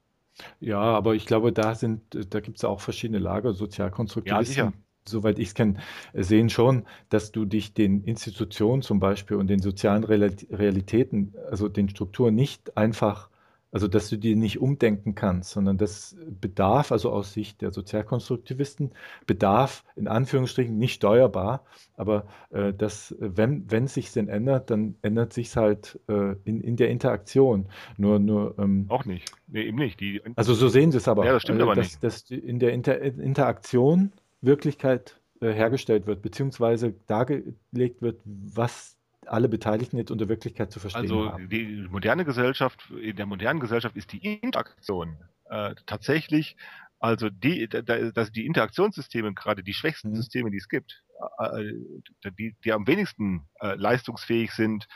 Ja, aber ich glaube, da sind, da gibt es auch verschiedene Lager, Sozialkonstruktivisten. Ja, sicher soweit ich es kenne, sehen schon, dass du dich den Institutionen zum Beispiel und den sozialen Realitäten, also den Strukturen nicht einfach, also dass du die nicht umdenken kannst, sondern das bedarf, also aus Sicht der Sozialkonstruktivisten, bedarf in Anführungsstrichen nicht steuerbar, aber äh, dass, wenn, wenn es sich denn ändert, dann ändert sich es halt äh, in, in der Interaktion. Nur, nur, ähm, Auch nicht. Nee, eben nicht. Die, also so sehen sie es aber. Ja, das stimmt äh, aber dass, nicht. Dass in der Inter Interaktion Wirklichkeit äh, hergestellt wird, beziehungsweise dargelegt wird, was alle Beteiligten jetzt unter Wirklichkeit zu verstehen also haben. die moderne Gesellschaft, in der modernen Gesellschaft ist die Interaktion äh, tatsächlich, also die, da, dass die Interaktionssysteme, gerade die schwächsten mhm. Systeme, die es gibt, äh, äh die, die am wenigsten äh, leistungsfähig sind,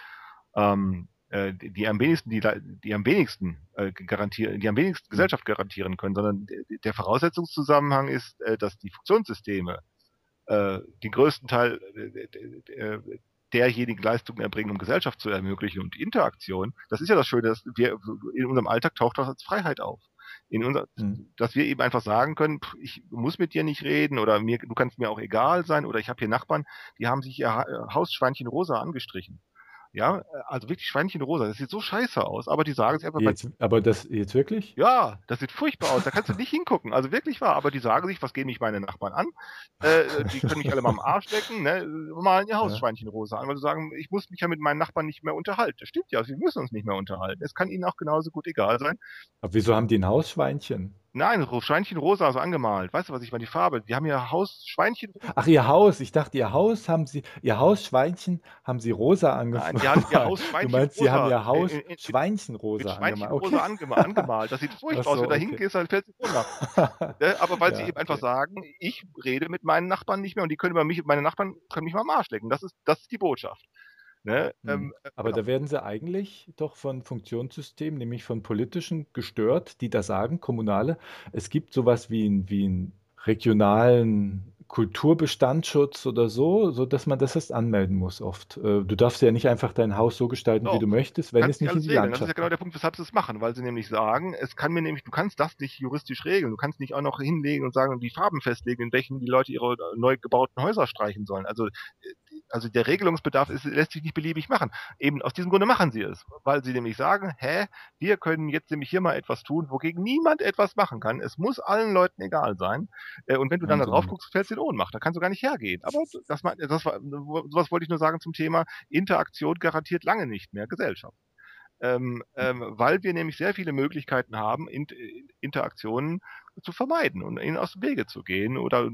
ähm, äh, die, am wenigsten, die, die am wenigsten äh, garantieren, die am wenigsten mhm. Gesellschaft garantieren können, sondern der Voraussetzungszusammenhang ist, äh, dass die Funktionssysteme den größten Teil derjenigen Leistungen erbringen, um Gesellschaft zu ermöglichen und Interaktion. Das ist ja das Schöne, dass wir in unserem Alltag taucht das als Freiheit auf. In unser, mhm. dass wir eben einfach sagen können, pff, ich muss mit dir nicht reden oder mir, du kannst mir auch egal sein oder ich habe hier Nachbarn, die haben sich ihr Hausschweinchen rosa angestrichen. Ja, äh, also wirklich Schweinchen rosa. Das sieht so scheiße aus, aber die sagen es einfach. Jetzt, aber das jetzt wirklich? Ja, das sieht furchtbar aus. Da kannst du nicht hingucken. Also wirklich wahr. Aber die sagen sich, was gehen mich meine Nachbarn an? Äh, die können mich alle mal am Arsch lecken, ne? Malen ihr Hausschweinchen rosa an, weil sie sagen, ich muss mich ja mit meinen Nachbarn nicht mehr unterhalten. Das stimmt ja, wir müssen uns nicht mehr unterhalten. Es kann ihnen auch genauso gut egal sein. Aber wieso haben die ein Hausschweinchen? Nein, Schweinchen rosa, so angemalt. Weißt du, was ich meine? Die Farbe. Die haben ihr Haus Schweinchen. Ach, ihr Haus. Ich dachte, ihr Haus haben sie, ihr Haus Schweinchen haben sie rosa angemalt. Nein, die haben ihr Haus Schweinchen [LAUGHS] Du meinst, sie haben ihr Haus in, in, Schweinchen rosa angemalt. Okay. rosa angemalt. Das sieht [LAUGHS] furchtbar so, aus. Wenn du da hingehst, dann fällt sie runter. [LAUGHS] Ne, aber weil ja, sie eben okay. einfach sagen, ich rede mit meinen Nachbarn nicht mehr und die können über mich, meine Nachbarn können mich mal am Arsch lecken. Das ist, das ist die Botschaft. Ne? Mhm. Ähm, äh, Aber genau. da werden sie eigentlich doch von Funktionssystemen, nämlich von politischen, gestört, die da sagen, kommunale, es gibt sowas wie, ein, wie einen regionalen Kulturbestandschutz oder so, so dass man das erst anmelden muss oft. Äh, du darfst ja nicht einfach dein Haus so gestalten, wie du möchtest, wenn Kannst es nicht in alles die regeln. Das ist ja Landschaft genau der Punkt, weshalb sie es machen, weil sie nämlich sagen, es kann mir nämlich, du kannst das nicht juristisch regeln. Du kannst nicht auch noch hinlegen und sagen, die Farben festlegen, in welchen die Leute ihre neu gebauten Häuser streichen sollen. Also, äh, also der Regelungsbedarf ist, lässt sich nicht beliebig machen. Eben aus diesem Grunde machen sie es, weil sie nämlich sagen, hä, wir können jetzt nämlich hier mal etwas tun, wogegen niemand etwas machen kann. Es muss allen Leuten egal sein. Äh, Und wenn du dann da Wahnsinn. drauf guckst, fällst du in Ohnmacht. Da kannst du gar nicht hergehen. Aber das, das war, sowas wollte ich nur sagen zum Thema Interaktion garantiert lange nicht mehr Gesellschaft. Ähm, ähm, weil wir nämlich sehr viele Möglichkeiten haben, Int Interaktionen zu vermeiden und ihnen aus dem Wege zu gehen oder,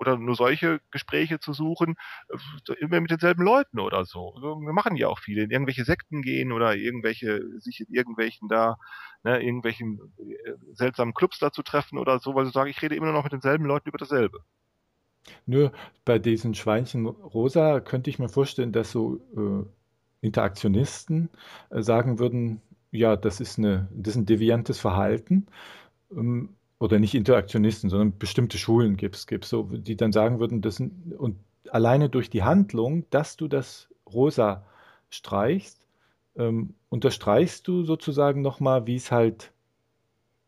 oder nur solche Gespräche zu suchen, äh, immer mit denselben Leuten oder so. Also, wir machen ja auch viele, in irgendwelche Sekten gehen oder irgendwelche, sich in irgendwelchen da, ne, irgendwelchen äh, seltsamen Clubs da zu treffen oder so, weil sie sagen, ich rede immer noch mit denselben Leuten über dasselbe. Nur bei diesen Schweinchen rosa könnte ich mir vorstellen, dass so äh, Interaktionisten äh, sagen würden, ja, das ist eine, das ist ein deviantes Verhalten. Ähm, oder nicht Interaktionisten, sondern bestimmte Schulen gibt es, so, die dann sagen würden, das sind, und alleine durch die Handlung, dass du das rosa streichst, ähm, unterstreichst du sozusagen nochmal, wie es halt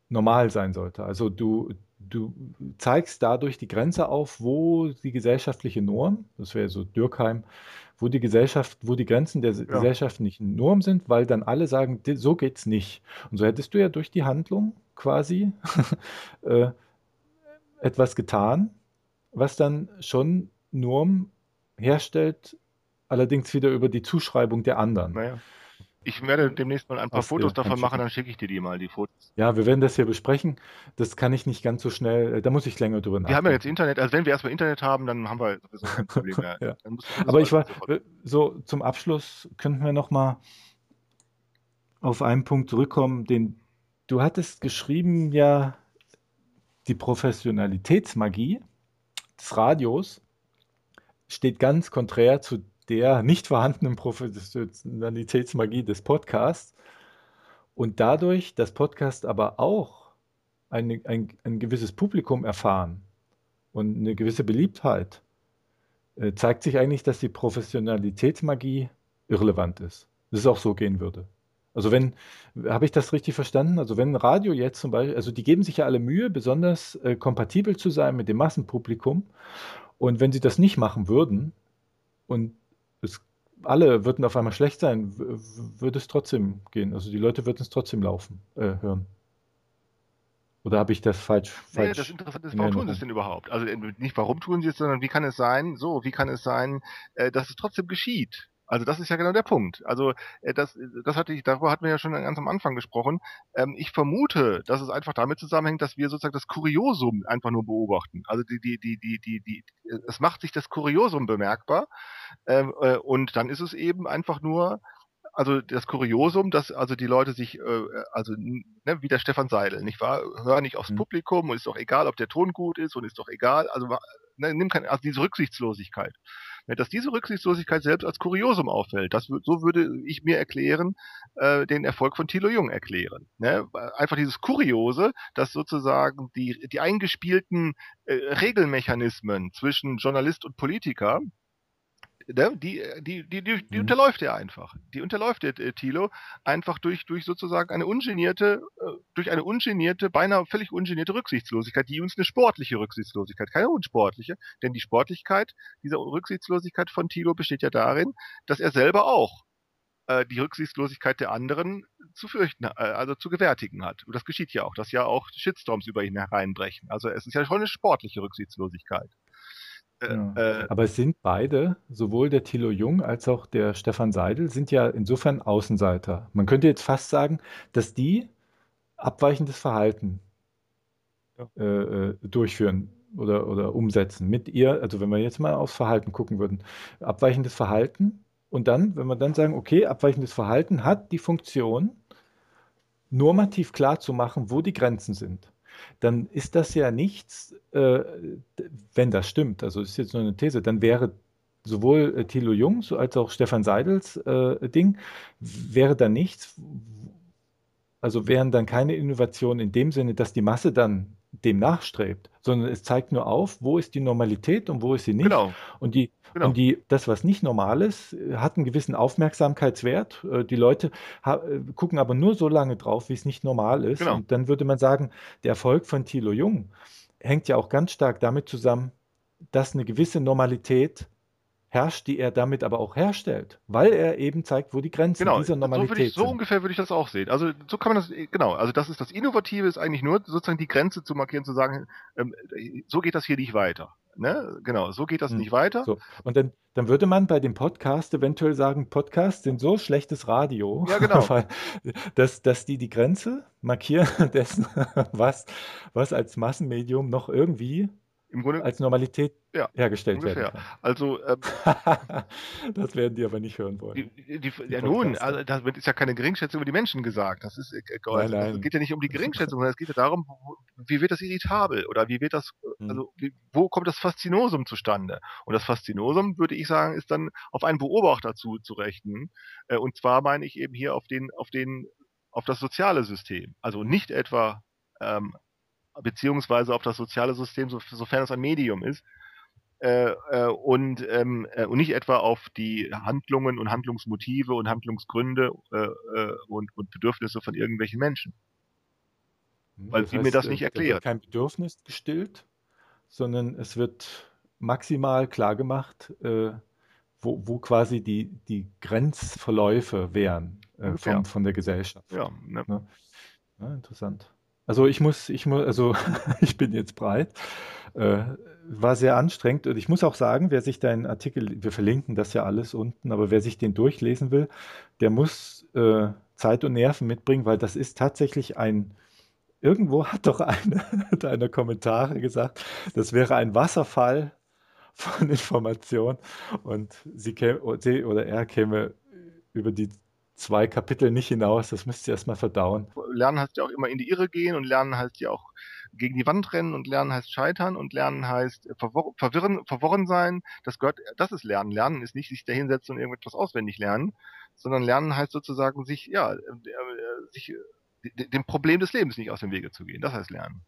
normal sein sollte. Also du, du zeigst dadurch die Grenze auf, wo die gesellschaftliche Norm, das wäre so Dürkheim, wo die Gesellschaft, wo die Grenzen der gesellschaftlichen Norm sind, weil dann alle sagen, "di- so geht's nicht. Und so hättest du ja durch die Handlung quasi [LAUGHS] äh, etwas getan, was dann schon Norm herstellt, allerdings wieder über die Zuschreibung der anderen. Naja. Ich werde demnächst mal ein paar Auf Fotos der davon machen, dann schicke ich dir die mal, die Fotos. Ja, wir werden das hier besprechen. Das kann ich nicht ganz so schnell, äh, da muss ich länger drüber Wir haben ja jetzt nachdenken. Internet, also wenn wir erstmal Internet haben, dann haben wir sowieso kein [LAUGHS] Problem mehr. Ja. Aber ich war, sofort- so zum Abschluss könnten wir noch mal auf einen Punkt zurückkommen, den du hattest geschrieben, ja, die Professionalitätsmagie des Radios steht ganz konträr zu der nicht vorhandenen Professionalitätsmagie des Podcasts. Und dadurch, dass Podcast aber auch eine, ein, ein gewisses Publikum erfahren und eine gewisse Beliebtheit, äh, zeigt sich eigentlich, dass die Professionalitätsmagie irrelevant ist. Dass es auch so gehen würde. Also wenn, habe ich das richtig verstanden? Also wenn Radio jetzt zum Beispiel, also die geben sich ja alle Mühe, besonders äh, kompatibel zu sein mit dem Massenpublikum. Und wenn sie das nicht machen würden und alle würden auf einmal schlecht sein, würde es trotzdem gehen. Also die Leute würden es trotzdem laufen, äh, hören. Oder habe ich das falsch, Nee, falsch das Interessante ist, warum tun sie es denn überhaupt? Also äh, nicht warum tun sie es, sondern wie kann es sein, so, wie kann es sein, äh, dass es trotzdem geschieht? Also das ist ja genau der Punkt. Also äh, das, das hatte ich, darüber hatten wir ja schon ganz am Anfang gesprochen. Ähm, ich vermute, dass es einfach damit zusammenhängt, dass wir sozusagen das Kuriosum einfach nur beobachten. Also die, die, die, die, die, die, es macht sich das Kuriosum bemerkbar. Ähm, äh, und dann ist es eben einfach nur, also das Kuriosum, dass also die Leute sich, äh, also ne, wie der Stefan Seidel, nicht wahr? Hör nicht aufs Mhm. Publikum und ist doch egal, ob der Ton gut ist und ist doch egal. Also ne, nimm kein, also diese Rücksichtslosigkeit. Dass diese Rücksichtslosigkeit selbst als Kuriosum auffällt, das so würde ich mir erklären, äh, den Erfolg von Thilo Jung erklären. Ne? Einfach dieses Kuriose, dass sozusagen die, die eingespielten äh, Regelmechanismen zwischen Journalist und Politiker ne, die, die, die, die, die Mhm. unterläuft er einfach. Die unterläuft der äh, Thilo einfach durch, durch sozusagen eine ungenierte, äh, durch eine ungenierte, beinahe völlig ungenierte Rücksichtslosigkeit, die uns eine sportliche Rücksichtslosigkeit, keine unsportliche, denn die Sportlichkeit dieser Rücksichtslosigkeit von Thilo besteht ja darin, dass er selber auch äh, die Rücksichtslosigkeit der anderen zu fürchten, äh, also zu gewärtigen hat. Und das geschieht ja auch, dass ja auch Shitstorms über ihn hereinbrechen. Also es ist ja schon eine sportliche Rücksichtslosigkeit. Äh, Ja. äh, Aber es sind beide, sowohl der Thilo Jung als auch der Stefan Seidel, sind ja insofern Außenseiter. Man könnte jetzt fast sagen, dass die abweichendes Verhalten Ja. äh, äh, durchführen oder, oder umsetzen mit ihr. Also wenn wir jetzt mal aufs Verhalten gucken würden, abweichendes Verhalten und dann, wenn wir dann sagen, okay, abweichendes Verhalten hat die Funktion, normativ klar zu machen, wo die Grenzen sind dann ist das ja nichts, äh, wenn das stimmt, also ist jetzt nur eine These, dann wäre sowohl äh, Thilo Jungs als auch Stefan Seidels äh, Ding, wäre da nichts, also wären dann keine Innovationen in dem Sinne, dass die Masse dann dem nachstrebt, sondern es zeigt nur auf, wo ist die Normalität und wo ist sie nicht. Genau. Und die, Genau. und die, das, was nicht normal ist, äh, hat einen gewissen Aufmerksamkeitswert. Äh, Die Leute äh, gucken aber nur so lange drauf, wie es nicht normal ist. Genau. Und dann würde man sagen, der Erfolg von Thilo Jung hängt ja auch ganz stark damit zusammen, dass eine gewisse Normalität herrscht, die er damit aber auch herstellt, weil er eben zeigt, wo die Grenzen Genau, dieser so, Normalität ich, so sind. ungefähr würde ich das auch sehen. Also so kann man das, genau, also das ist das Innovative, ist eigentlich nur sozusagen die Grenze zu markieren, zu sagen, ähm, so geht das hier nicht weiter. Ne? Genau, so geht das Hm. nicht weiter. So. Und dann, dann würde man bei dem Podcast eventuell sagen, Podcasts sind so schlechtes Radio, Ja, genau. [LAUGHS] dass, dass die die Grenze markieren [LAUGHS] dessen, was, was als Massenmedium noch irgendwie Im Grunde, als Normalität Ja, hergestellt ungefähr. werden also ähm, kann. [LAUGHS] das werden die aber nicht hören wollen. Die, die, ja nun, also da wird- ist ja keine Geringschätzung über die Menschen gesagt. Das ist, äh, Nein, also, nein. Es geht ja nicht um die Geringschätzung, sondern es geht ja darum, wie wird das irritabel oder wie wird das, Hm. also wie, wo kommt das Faszinosum zustande? Und das Faszinosum, würde ich sagen, ist dann auf einen Beobachter zu, zu rechnen. Äh, und zwar meine ich eben hier auf den, auf den, auf das soziale System. Also nicht etwa ähm, beziehungsweise auf das soziale System, so, sofern es ein Medium ist, äh, äh, und, ähm, äh, und nicht etwa auf die Handlungen und Handlungsmotive und Handlungsgründe äh, äh, und, und Bedürfnisse von irgendwelchen Menschen. weil sie mir das äh, nicht erklärt. kein Bedürfnis gestillt, sondern es wird maximal klar gemacht, äh, wo, wo quasi die, die Grenzverläufe wären äh, Ungefähr. von, von der Gesellschaft. Ja, ne? Ja, interessant. Also ich muss, ich muss, also [LAUGHS] ich bin jetzt breit. Äh, war sehr anstrengend und ich muss auch sagen, wer sich deinen Artikel, wir verlinken das ja alles unten, aber wer sich den durchlesen will, der muss äh, Zeit und Nerven mitbringen, weil das ist tatsächlich ein, irgendwo hat doch eine [LAUGHS] deiner Kommentare gesagt, das wäre ein Wasserfall von Informationen und sie käme, oder er käme über die zwei Kapitel nicht hinaus, das müsst ihr erstmal verdauen. Lernen heißt ja auch immer in die Irre gehen und Lernen heißt ja auch gegen die Wand rennen und Lernen heißt scheitern und Lernen heißt verwor verwirren, verworren sein. Das gehört, das ist Lernen. Lernen ist nicht sich dahinsetzen und irgendetwas auswendig lernen, sondern Lernen heißt sozusagen sich, ja, äh, äh, sich äh, de- dem Problem des Lebens nicht aus dem Wege zu gehen. Das heißt Lernen.